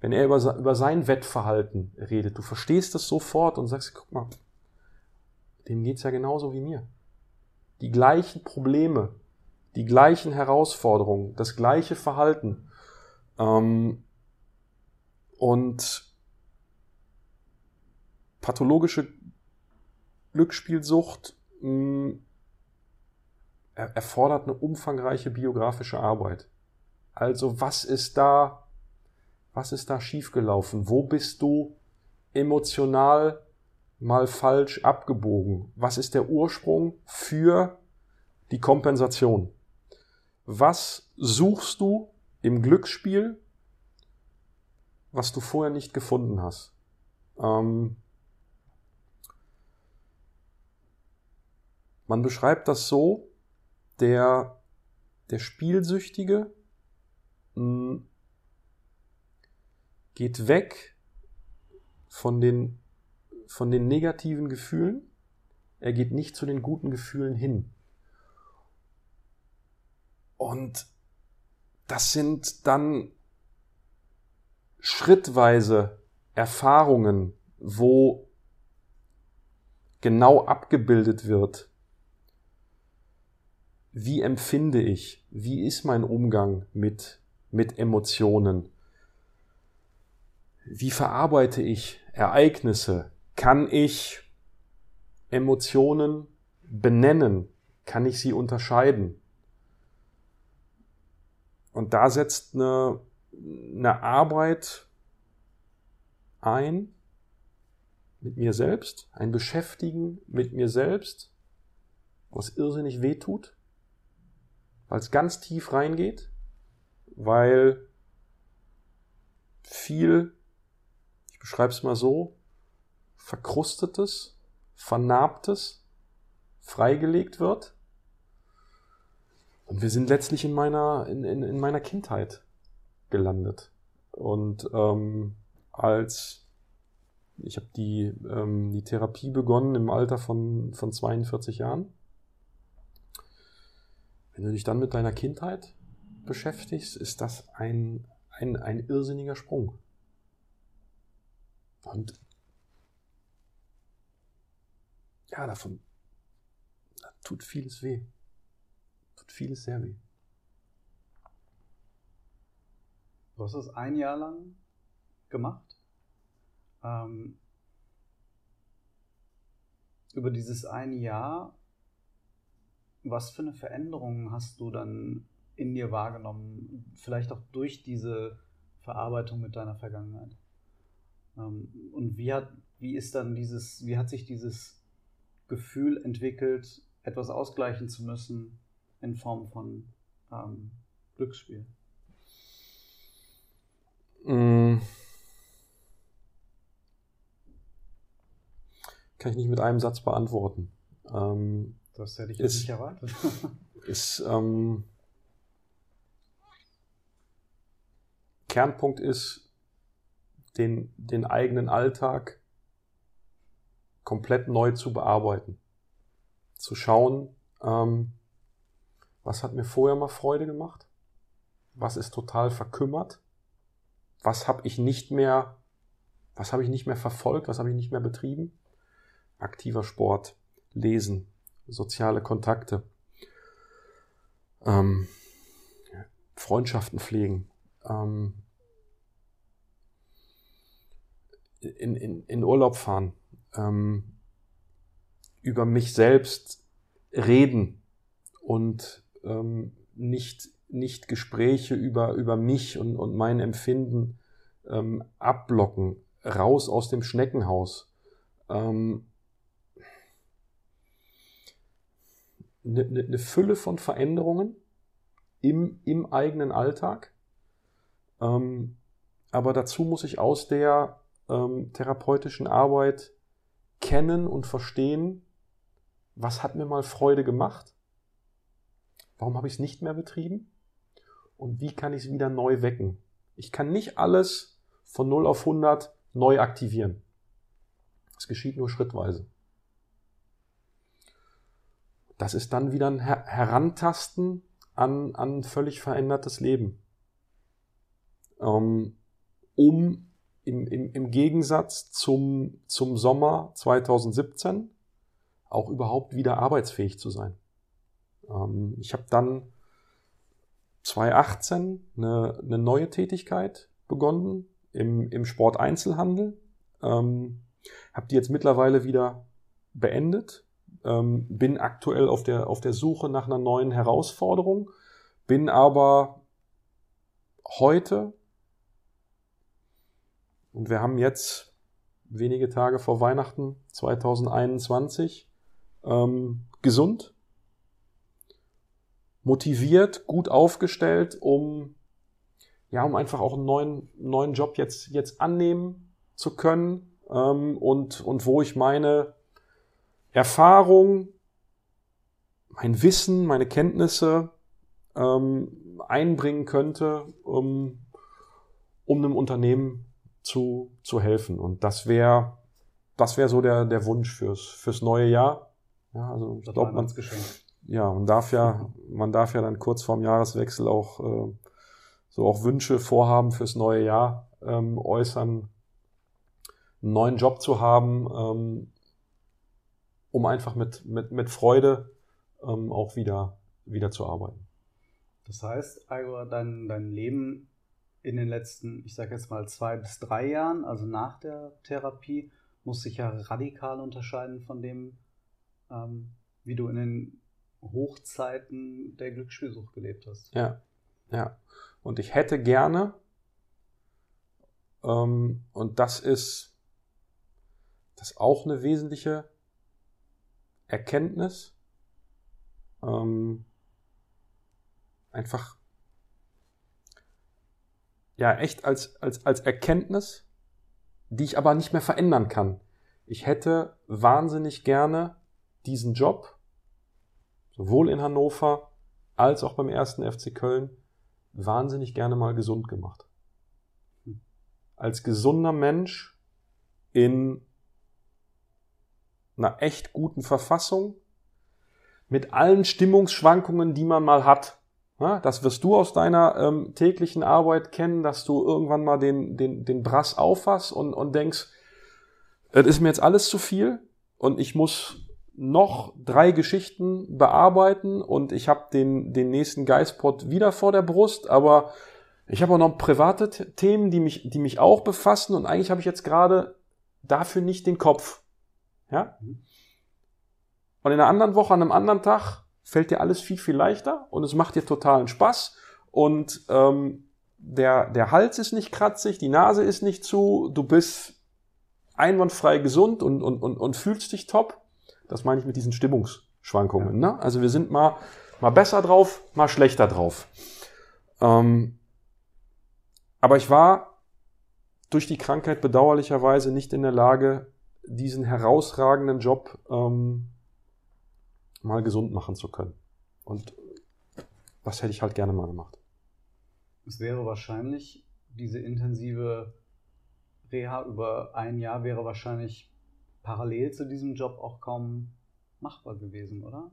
wenn er über, über sein Wettverhalten redet. Du verstehst das sofort und sagst, guck mal, dem geht's ja genauso wie mir die gleichen Probleme, die gleichen Herausforderungen, das gleiche Verhalten. Ähm, und pathologische Glücksspielsucht hm, erfordert eine umfangreiche biografische Arbeit. Also was ist da, was ist da schiefgelaufen? Wo bist du emotional mal falsch abgebogen? Was ist der Ursprung für die Kompensation? Was suchst du im Glücksspiel, was du vorher nicht gefunden hast? Ähm man beschreibt das so, der, der Spielsüchtige mh, hm, geht weg von den von den negativen Gefühlen, er geht nicht zu den guten Gefühlen hin. Und das sind dann schrittweise Erfahrungen, wo genau abgebildet wird, wie empfinde ich, wie ist mein Umgang mit, mit Emotionen, wie verarbeite ich Ereignisse, kann ich Emotionen benennen? Kann ich sie unterscheiden? und da setzt eine, eine Arbeit ein mit mir selbst, ein Beschäftigen mit mir selbst, was irrsinnig weh tut, weil es ganz tief reingeht, weil viel, ich beschreibe es mal so, verkrustetes, vernarbtes freigelegt wird. Und wir sind letztlich in meiner, in, in, in meiner Kindheit gelandet. Und ähm, als ich habe die, ähm, die Therapie begonnen im Alter von, von 42 Jahren. Wenn du dich dann mit deiner Kindheit beschäftigst, ist das ein, ein, ein irrsinniger Sprung. Und ja, davon da tut vieles weh. Tut vieles sehr weh. Du hast es ein Jahr lang gemacht? Ähm, über dieses eine Jahr, was für eine Veränderung hast du dann in dir wahrgenommen? Vielleicht auch durch diese Verarbeitung mit deiner Vergangenheit. Ähm, und wie hat, wie ist dann dieses, wie hat sich dieses Gefühl entwickelt, etwas ausgleichen zu müssen in Form von ähm, Glücksspiel? Mm. Kann ich nicht mit einem Satz beantworten. Ähm, das hätte ich jetzt nicht erwartet. *laughs* ist, ähm, Kernpunkt ist, den, den eigenen Alltag komplett neu zu bearbeiten. Zu schauen, ähm, was hat mir vorher mal Freude gemacht? Was ist total verkümmert? Was habe ich nicht mehr, was habe ich nicht mehr verfolgt? Was habe ich nicht mehr betrieben? aktiver Sport, Lesen, soziale Kontakte, ähm, Freundschaften pflegen, ähm, in, in, in Urlaub fahren, ähm, über mich selbst reden und ähm, nicht, nicht Gespräche über, über mich und, und mein Empfinden ähm, abblocken, raus aus dem Schneckenhaus. Ähm, eine, eine Fülle von Veränderungen im, im eigenen Alltag. Ähm, aber dazu muss ich aus der ähm, therapeutischen Arbeit kennen und verstehen, was hat mir mal Freude gemacht, warum habe ich es nicht mehr betrieben und wie kann ich es wieder neu wecken. Ich kann nicht alles von 0 auf 100 neu aktivieren. Das geschieht nur schrittweise. Das ist dann wieder ein Her Herantasten an, an ein völlig verändertes Leben. Ähm, um im, im, im Gegensatz zum, zum Sommer 2017 auch überhaupt wieder arbeitsfähig zu sein. Ähm, ich habe dann 2018 eine, eine neue Tätigkeit begonnen im, im Sporteinzelhandel. Ähm, habe die jetzt mittlerweile wieder beendet ähm, bin aktuell auf der, auf der Suche nach einer neuen Herausforderung, bin aber heute, und wir haben jetzt wenige Tage vor Weihnachten 2021, ähm, gesund, motiviert, gut aufgestellt, um ja, um einfach auch einen neuen, neuen Job jetzt, jetzt annehmen zu können ähm, und, und wo ich meine Erfahrung, mein Wissen, meine Kenntnisse ähm, einbringen könnte, um, um einem Unternehmen zu, zu helfen. Und das wäre das wäre so der, der Wunsch fürs, fürs neue Jahr. Ja, also ich glaube, man, ja, man darf ja, man darf ja dann kurz vorm Jahreswechsel auch äh, so auch Wünsche, Vorhaben fürs neue Jahr ähm, äußern, einen neuen Job zu haben, ähm, um einfach mit, mit, mit Freude ähm, auch wieder, wieder zu arbeiten. Das heißt, Igor, dein, dein Leben in den letzten, ich sage jetzt mal zwei bis drei Jahren, also nach der Therapie, muss sich ja radikal unterscheiden von dem, ähm, wie du in den Hochzeiten der Glücksspielsucht gelebt hast. Ja. Ja. Und ich hätte gerne, ähm, und das ist, das ist auch eine wesentliche Erkenntnis, ähm, einfach, ja, echt als, als, als Erkenntnis, die ich aber nicht mehr verändern kann. Ich hätte wahnsinnig gerne diesen Job, sowohl in Hannover als auch beim ersten FC Köln, wahnsinnig gerne mal gesund gemacht. Als gesunder Mensch in einer echt guten Verfassung, mit allen Stimmungsschwankungen, die man mal hat. Das wirst du aus deiner ähm, täglichen Arbeit kennen, dass du irgendwann mal den, den, den Brass auffasst und, und denkst, es ist mir jetzt alles zu viel und ich muss noch drei Geschichten bearbeiten und ich habe den, den nächsten Geistpot wieder vor der Brust, aber ich habe auch noch private Themen, die mich, die mich auch befassen und eigentlich habe ich jetzt gerade dafür nicht den Kopf. Ja? Und in einer anderen Woche, an einem anderen Tag, fällt dir alles viel, viel leichter und es macht dir totalen Spaß und ähm, der, der Hals ist nicht kratzig, die Nase ist nicht zu, du bist einwandfrei gesund und, und, und, und fühlst dich top. Das meine ich mit diesen Stimmungsschwankungen. Ja. Ne? Also wir sind mal, mal besser drauf, mal schlechter drauf. Ähm, aber ich war durch die Krankheit bedauerlicherweise nicht in der Lage, diesen herausragenden Job ähm, mal gesund machen zu können. Und das hätte ich halt gerne mal gemacht. Es wäre wahrscheinlich diese intensive Reha über ein Jahr wäre wahrscheinlich parallel zu diesem Job auch kaum machbar gewesen, oder?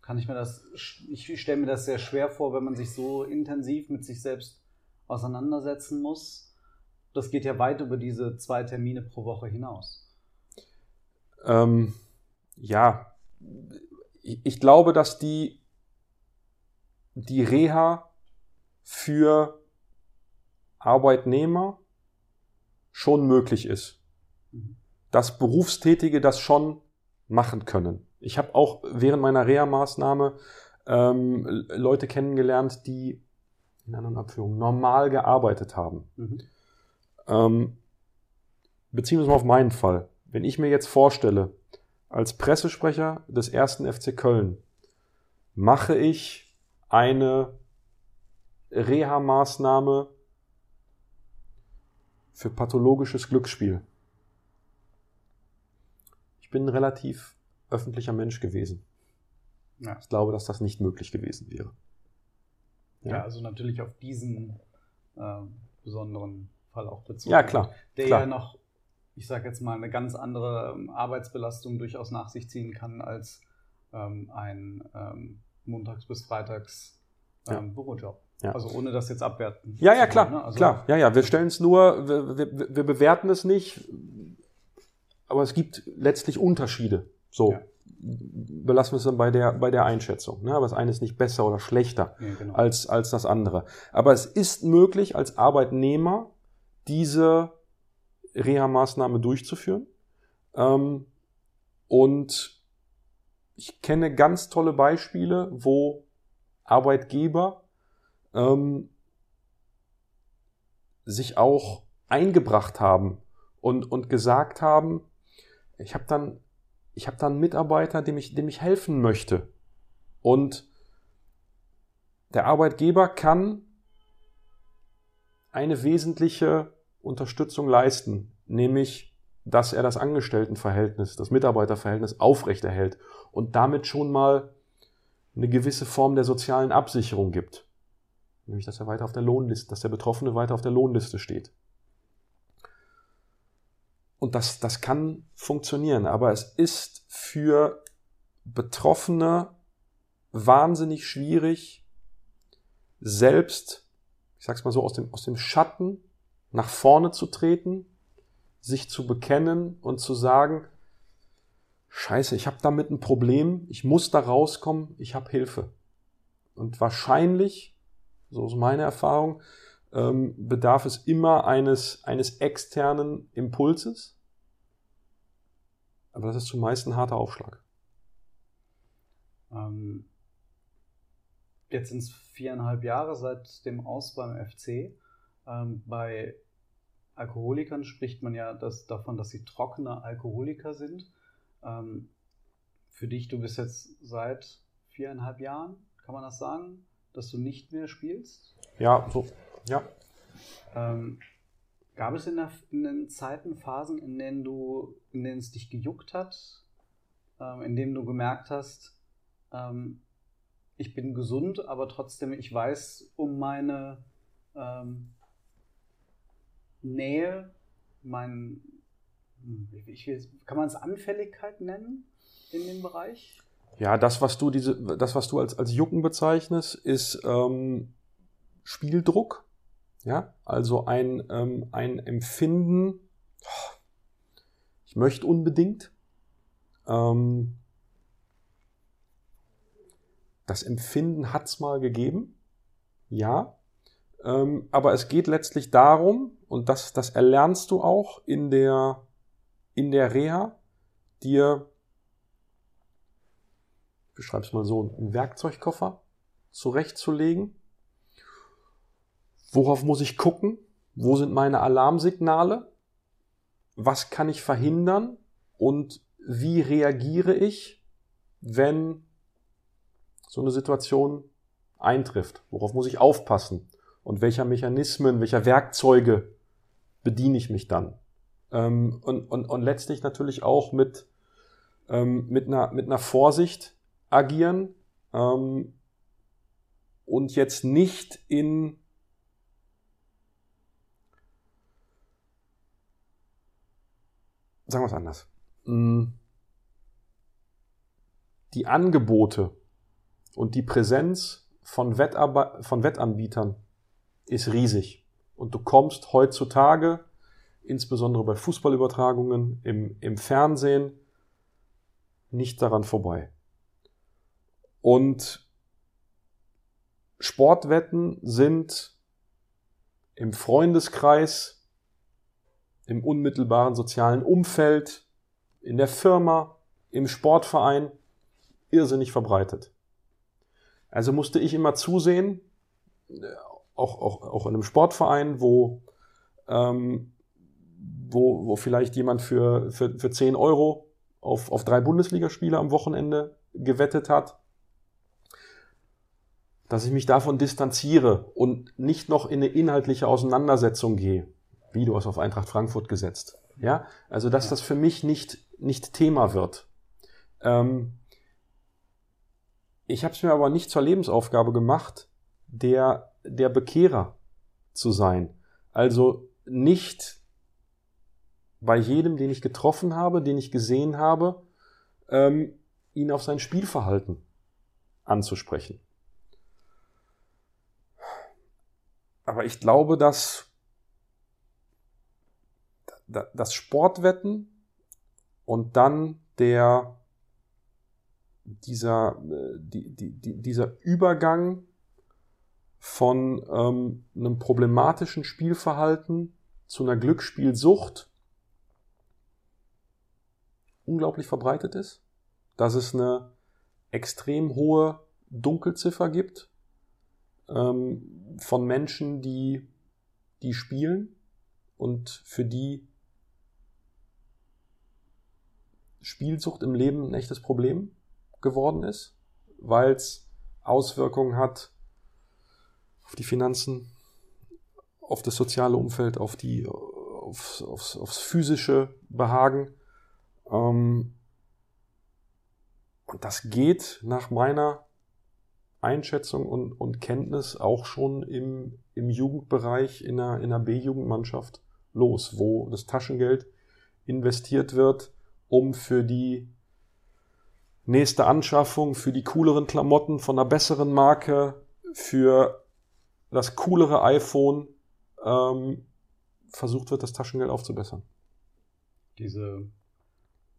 Kann ich mir das, ich stelle mir das sehr schwer vor, wenn man sich so intensiv mit sich selbst auseinandersetzen muss. Das geht ja weit über diese zwei Termine pro Woche hinaus. Ähm, ja, ich glaube, dass die, die Reha für Arbeitnehmer schon möglich ist. Dass Berufstätige das schon machen können. Ich habe auch während meiner Reha-Maßnahme ähm, Leute kennengelernt, die in anderen Abführungen normal gearbeitet haben. Mhm. Ähm, beziehen wir uns mal auf meinen Fall. Wenn ich mir jetzt vorstelle, als Pressesprecher des ersten FC Köln mache ich eine Reha-Maßnahme für pathologisches Glücksspiel ich bin ein relativ öffentlicher Mensch gewesen. Ja. Ich glaube, dass das nicht möglich gewesen wäre. Ja, ja also natürlich auf diesen äh, besonderen Fall auch bezogen. Ja, klar. Der klar. ja noch, ich sage jetzt mal, eine ganz andere ähm, Arbeitsbelastung durchaus nach sich ziehen kann als ähm, ein ähm, Montags- bis Freitags ähm, ja. Bürojob. Ja. Also ohne das jetzt abwerten. Ja, ja, klar. Ne? Also klar. Ja, ja, wir stellen es nur, wir, wir, wir bewerten es nicht aber es gibt letztlich Unterschiede. So. Ja. Belassen wir es dann bei der, bei der Einschätzung. Ne? Aber das eine ist nicht besser oder schlechter ja, genau. als, als das andere. Aber es ist möglich, als Arbeitnehmer diese Reha-Maßnahme durchzuführen. Ähm, und ich kenne ganz tolle Beispiele, wo Arbeitgeber ähm, sich auch eingebracht haben und, und gesagt haben, ich habe dann, habe dann einen Mitarbeiter, dem ich, dem ich helfen möchte. Und der Arbeitgeber kann eine wesentliche Unterstützung leisten, nämlich, dass er das Angestelltenverhältnis, das Mitarbeiterverhältnis aufrechterhält und damit schon mal eine gewisse Form der sozialen Absicherung gibt. Nämlich, dass er weiter auf der Lohnliste, dass der Betroffene weiter auf der Lohnliste steht. Und das, das kann funktionieren, aber es ist für Betroffene wahnsinnig schwierig, selbst, ich sag's mal so, aus dem, aus dem Schatten nach vorne zu treten, sich zu bekennen und zu sagen, Scheiße, ich habe damit ein Problem, ich muss da rauskommen, ich habe Hilfe. Und wahrscheinlich, so ist meine Erfahrung, ähm, bedarf es immer eines, eines externen Impulses. Aber das ist zumeist ein harter Aufschlag. Ähm, jetzt sind es viereinhalb Jahre seit dem Aus beim FC. Ähm, bei Alkoholikern spricht man ja das, davon, dass sie trockene Alkoholiker sind. Ähm, für dich, du bist jetzt seit viereinhalb Jahren, kann man das sagen, dass du nicht mehr spielst? Ja, so, ja. Ähm, gab es in, der, in, den Zeiten, Phasen, in denen du, in denen es dich gejuckt hat, ähm, in denen du gemerkt hast, ähm, ich bin gesund, aber trotzdem, ich weiß um meine ähm, Nähe, mein, ich will, kann man es Anfälligkeit nennen in dem Bereich? Ja, das, was du diese, das, was du als, als Jucken bezeichnest, ist ähm, Spieldruck. Ja, also ein, ähm, ein Empfinden, ich möchte unbedingt. Ähm, das Empfinden hat's mal gegeben, ja. Ähm, aber es geht letztlich darum, und das, das erlernst du auch in der, in der Reha, dir, ich beschreib's mal so, einen Werkzeugkoffer zurechtzulegen. Worauf muss ich gucken? Wo sind meine Alarmsignale? Was kann ich verhindern? Und wie reagiere ich, wenn so eine Situation eintrifft? Worauf muss ich aufpassen? Und welcher Mechanismen, welcher Werkzeuge bediene ich mich dann? Ähm, und, und, und letztlich natürlich auch mit, ähm, mit, einer, mit einer Vorsicht agieren ähm, und jetzt nicht in sagen wir es anders. Mm. Die Angebote und die Präsenz von, Wettarbe von Wettanbietern ist riesig. Und du kommst heutzutage, insbesondere bei Fußballübertragungen im, im Fernsehen, nicht daran vorbei. Und Sportwetten sind im Freundeskreis, im unmittelbaren sozialen Umfeld, in der Firma, im Sportverein irrsinnig verbreitet. Also musste ich immer zusehen, auch, auch, auch in einem Sportverein, wo, ähm, wo, wo vielleicht jemand für, für, für 10 Euro auf, auf drei Bundesligaspiele am Wochenende gewettet hat, dass ich mich davon distanziere und nicht noch in eine inhaltliche Auseinandersetzung gehe. Wie du hast auf Eintracht Frankfurt gesetzt. Ja, also dass das für mich nicht, nicht Thema wird. Ähm, ich habe es mir aber nicht zur Lebensaufgabe gemacht, der, der Bekehrer zu sein. Also nicht bei jedem, den ich getroffen habe, den ich gesehen habe, ähm, ihn auf sein Spielverhalten anzusprechen. Aber ich glaube, dass das Sportwetten und dann der dieser, äh, die, die, die, dieser Übergang von ähm, einem problematischen Spielverhalten zu einer Glücksspielsucht unglaublich verbreitet ist, dass es eine extrem hohe Dunkelziffer gibt ähm, von Menschen, die, die spielen und für die Spielsucht im Leben ein echtes Problem geworden ist, weil es Auswirkungen hat auf die Finanzen, auf das soziale Umfeld, auf die, aufs, aufs, aufs physische Behagen. Ähm, und das geht nach meiner Einschätzung und, und Kenntnis auch schon im, im Jugendbereich in einer, in einer B-Jugendmannschaft los, wo das Taschengeld investiert wird, um für die nächste Anschaffung, für die cooleren Klamotten von einer besseren Marke, für das coolere iPhone ähm, versucht wird, das Taschengeld aufzubessern. Diese,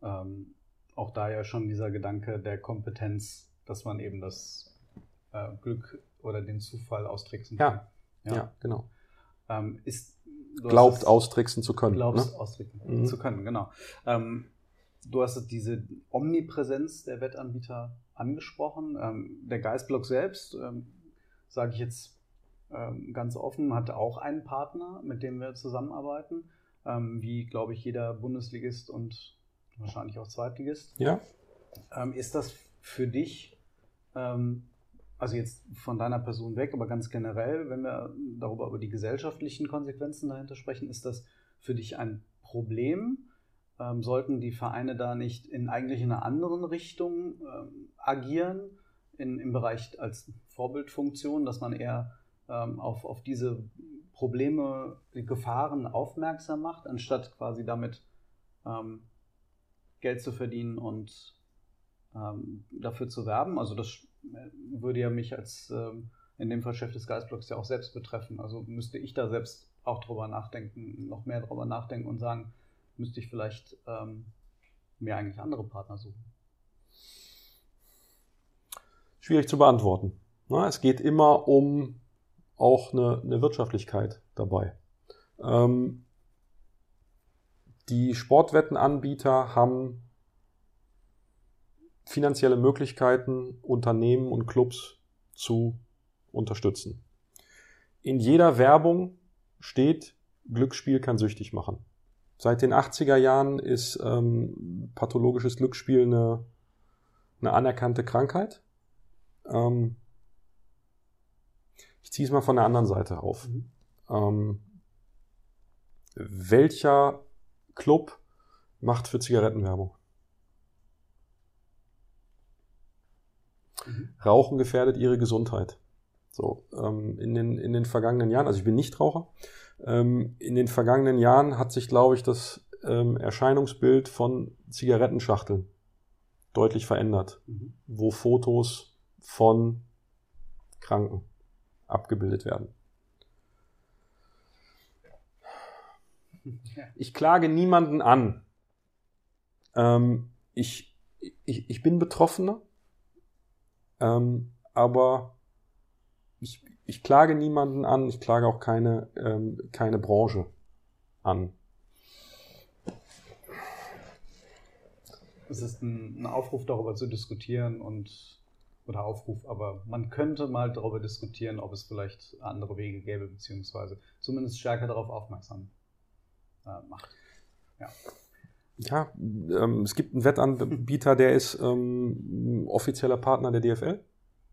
ähm, auch da ja schon dieser Gedanke der Kompetenz, dass man eben das äh, Glück oder den Zufall austricksen kann. Ja, ja. genau. Ähm, ist, Glaubt austricksen zu können. Glaubst ne? austricksen mhm. zu können, genau. Ähm, du hast diese Omnipräsenz der Wettanbieter angesprochen. Ähm, der Geistblock selbst, ähm, sage ich jetzt ganz offen, hat auch einen Partner, mit dem wir zusammenarbeiten, ähm, wie, glaube ich, jeder Bundesligist und wahrscheinlich auch Zweitligist. Ja. Ähm, ist das für dich, ähm, also jetzt von deiner Person weg, aber ganz generell, wenn wir darüber über die gesellschaftlichen Konsequenzen dahinter sprechen, ist das für dich ein Problem? Ähm, sollten die Vereine da nicht in eigentlich in einer anderen Richtung ähm, agieren, in, im Bereich als Vorbildfunktion, dass man eher ähm, auf, auf diese Probleme, die Gefahren aufmerksam macht, anstatt quasi damit ähm, Geld zu verdienen und ähm, dafür zu werben. Also das äh, würde ja mich als ähm, in dem Fall Chef des Geistblocks ja auch selbst betreffen. Also müsste ich da selbst auch drüber nachdenken, noch mehr drüber nachdenken und sagen, müsste ich vielleicht ähm, mir eigentlich andere Partner suchen. Schwierig zu beantworten. Na, es geht immer um auch eine, eine Wirtschaftlichkeit dabei. Ähm, die Sportwettenanbieter haben finanzielle Möglichkeiten, Unternehmen und Clubs zu unterstützen. In jeder Werbung steht, Glücksspiel kann süchtig machen. Seit den 80er Jahren ist ähm, pathologisches Glücksspiel eine, eine anerkannte Krankheit. Ähm, ich ziehe es mal von der anderen Seite auf. Mhm. Ähm, welcher Club macht für Zigarettenwerbung? Mhm. Rauchen gefährdet ihre Gesundheit. So, ähm, in, den, in den vergangenen Jahren, also ich bin nicht Raucher, ähm, in den vergangenen Jahren hat sich, glaube ich, das ähm, Erscheinungsbild von Zigarettenschachteln deutlich verändert, mhm. wo Fotos von Kranken abgebildet werden. Ich klage niemanden an. Ähm, ich, ich, ich bin Betroffener, ähm, aber ich, ich klage niemanden an, ich klage auch keine, ähm, keine Branche an. Es ist ein, ein Aufruf darüber zu diskutieren und oder Aufruf, aber man könnte mal darüber diskutieren, ob es vielleicht andere Wege gäbe, beziehungsweise zumindest stärker darauf aufmerksam äh, macht. Ja. Ja, ähm, es gibt einen Wettanbieter, der ist ähm, offizieller Partner der DFL.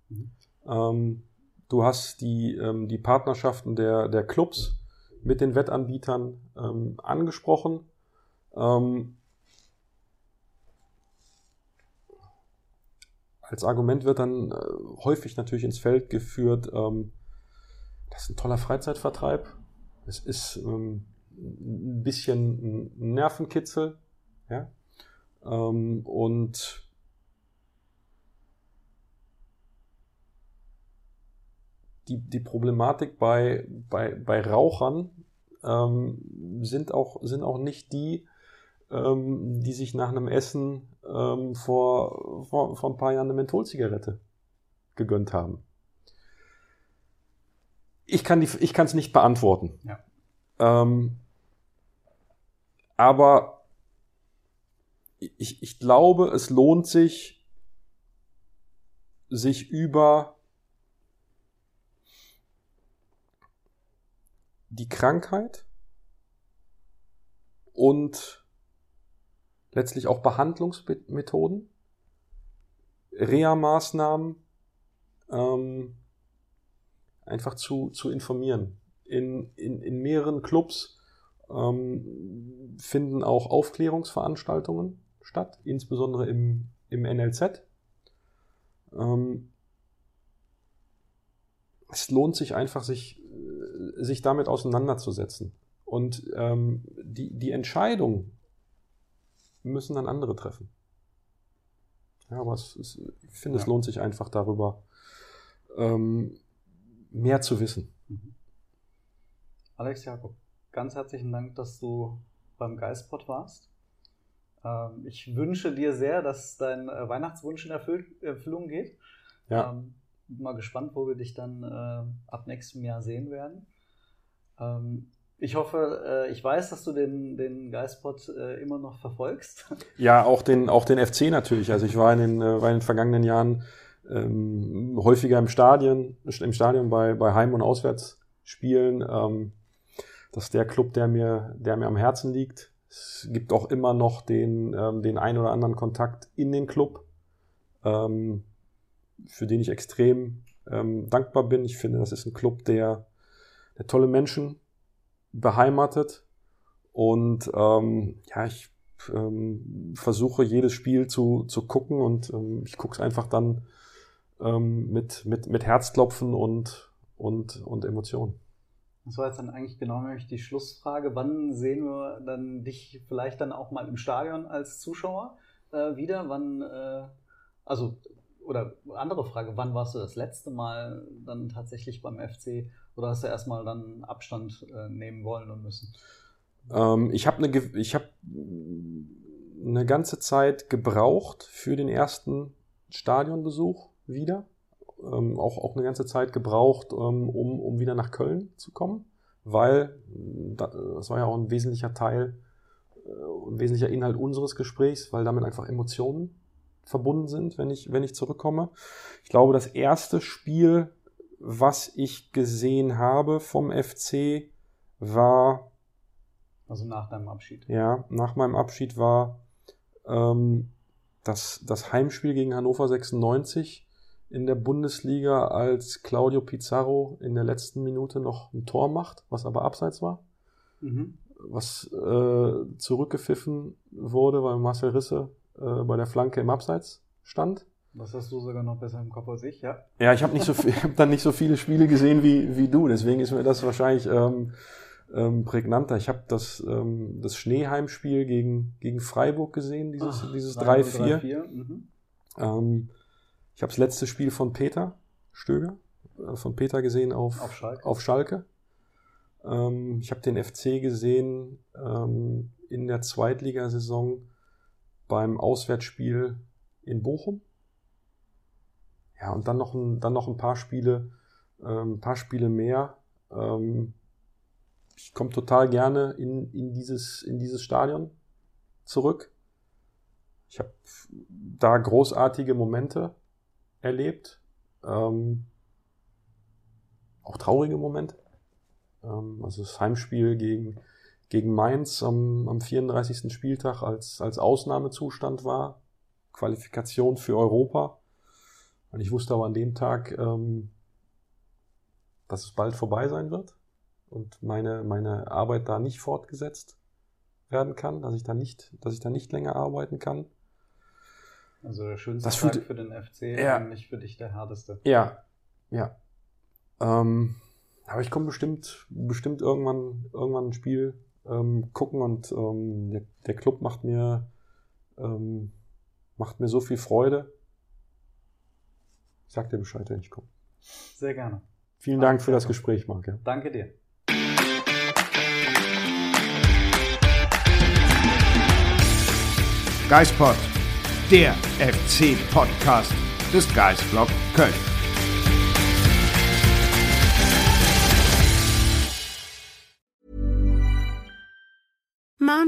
Mhm. Ähm, du hast die, ähm, die Partnerschaften der, der Clubs mit den Wettanbietern ähm, angesprochen. Ähm, als Argument wird dann äh, häufig natürlich ins Feld geführt, das ist ein toller Freizeitvertreib. Es ist ein bisschen ein Nervenkitzel ja? Ähm, und die, die Problematik bei, bei, bei Rauchern ähm, sind, auch, sind auch nicht die, ähm, die sich nach einem Essen ähm, vor, vor, vor ein paar Jahren eine Mentholzigarette gegönnt haben. Ich kann es nicht beantworten. Ja. Ähm, aber ich, ich glaube, es lohnt sich, sich über die Krankheit und letztlich auch Behandlungsmethoden, Reha-Maßnahmen ähm, einfach zu, zu informieren. In, in, in mehreren Clubs ähm, finden auch Aufklärungsveranstaltungen statt, insbesondere im, im NLZ. Ähm, es lohnt sich einfach, sich, sich damit auseinanderzusetzen. Und ähm, die, die Entscheidung müssen dann andere treffen. Ja, aber es ist, ich finde, ja. es lohnt sich einfach darüber, ähm, mehr zu wissen. Mhm. Alex Jakob, ganz herzlichen Dank, dass du beim Geistpod warst. Ähm, ich wünsche dir sehr, dass dein äh, Weihnachtswunsch in Erfüllung geht. Ja. Ähm, mal gespannt, wo wir dich dann äh, ab nächstem Jahr sehen werden. Ähm, ich hoffe, äh, ich weiß, dass du den, den Geistpot äh, immer noch verfolgst. *laughs* Ja, auch den, auch den FC natürlich. Also ich war in den, äh, war in den vergangenen Jahren ähm, häufiger im Stadion, im Stadion bei, bei Heim- und Auswärtsspielen. Ähm, das ist der Club, der mir, der mir am Herzen liegt. Es gibt auch immer noch den, ähm, den ein oder anderen Kontakt in den Club, ähm, für den ich extrem ähm, dankbar bin. Ich finde, das ist ein Club, der, der tolle Menschen beheimatet. Und ähm, ja, ich ähm, versuche jedes Spiel zu, zu gucken und ähm, ich gucke es einfach dann ähm, mit, mit, mit Herzklopfen und, und, und Emotionen. Das war jetzt dann eigentlich genau nämlich die Schlussfrage. Wann sehen wir dann dich vielleicht dann auch mal im Stadion als Zuschauer äh, wieder? Wann, äh, also, oder andere Frage, wann warst du das letzte Mal dann tatsächlich beim FC oder hast du erstmal dann Abstand äh, nehmen wollen und müssen? Ähm, ich habe eine, ich eine ganze Zeit gebraucht für den ersten Stadionbesuch wieder. Ähm, auch, auch eine ganze Zeit gebraucht, ähm, um, um wieder nach Köln zu kommen, weil das war ja auch ein wesentlicher Teil, äh, ein wesentlicher Inhalt unseres Gesprächs, weil damit einfach Emotionen verbunden sind, wenn ich, wenn ich zurückkomme. Ich glaube, das erste Spiel, was ich gesehen habe vom FC, war. Also nach deinem Abschied. Ja, nach meinem Abschied war ähm, das, das Heimspiel gegen Hannover 96 in der Bundesliga, als Claudio Pizarro in der letzten Minute noch ein Tor macht, was aber abseits war. Mhm. Was äh, zurückgepfiffen wurde, weil Marcel Risse äh, bei der Flanke im Abseits stand. Das hast du sogar noch besser im Kopf als ich, ja? Ja, ich habe nicht so viel, *laughs* hab dann nicht so viele Spiele gesehen wie, wie du, deswegen ist mir das wahrscheinlich ähm, ähm, prägnanter. Ich habe das, ähm, das Schneeheimspiel gegen, gegen Freiburg gesehen, dieses, dieses 3-4. Mhm. Ähm, ich habe das letzte Spiel von Peter Stöger, äh, von Peter gesehen auf, auf Schalke. Auf Schalke. Ähm, ich habe den FC gesehen ähm, in der Zweitligasaison beim Auswärtsspiel in Bochum. Ja, und dann noch ein, dann noch ein paar Spiele, ähm, ein paar Spiele mehr. Ähm, ich komme total gerne in, in, dieses, in dieses Stadion zurück. Ich habe da großartige Momente erlebt. Ähm, auch traurige Momente. Ähm, also das Heimspiel gegen, gegen Mainz am, am 34. Spieltag als, als Ausnahmezustand war. Qualifikation für Europa. Und ich wusste aber an dem Tag, ähm, dass es bald vorbei sein wird und meine, meine Arbeit da nicht fortgesetzt werden kann, dass ich da nicht, dass ich da nicht länger arbeiten kann. Also der schönste das Tag für den FC, ja. nicht für dich der härteste. Ja, ja. Ähm, aber ich komme bestimmt, bestimmt irgendwann, irgendwann ein Spiel ähm, gucken und ähm, der, der, Club macht mir, ähm, macht mir so viel Freude. Ich sag dir Bescheid, wenn ich komme. Sehr gerne. Vielen Dank für das Gespräch, Marc. Ja. Danke dir. Geispod der FC-Podcast des Geistblog Köln.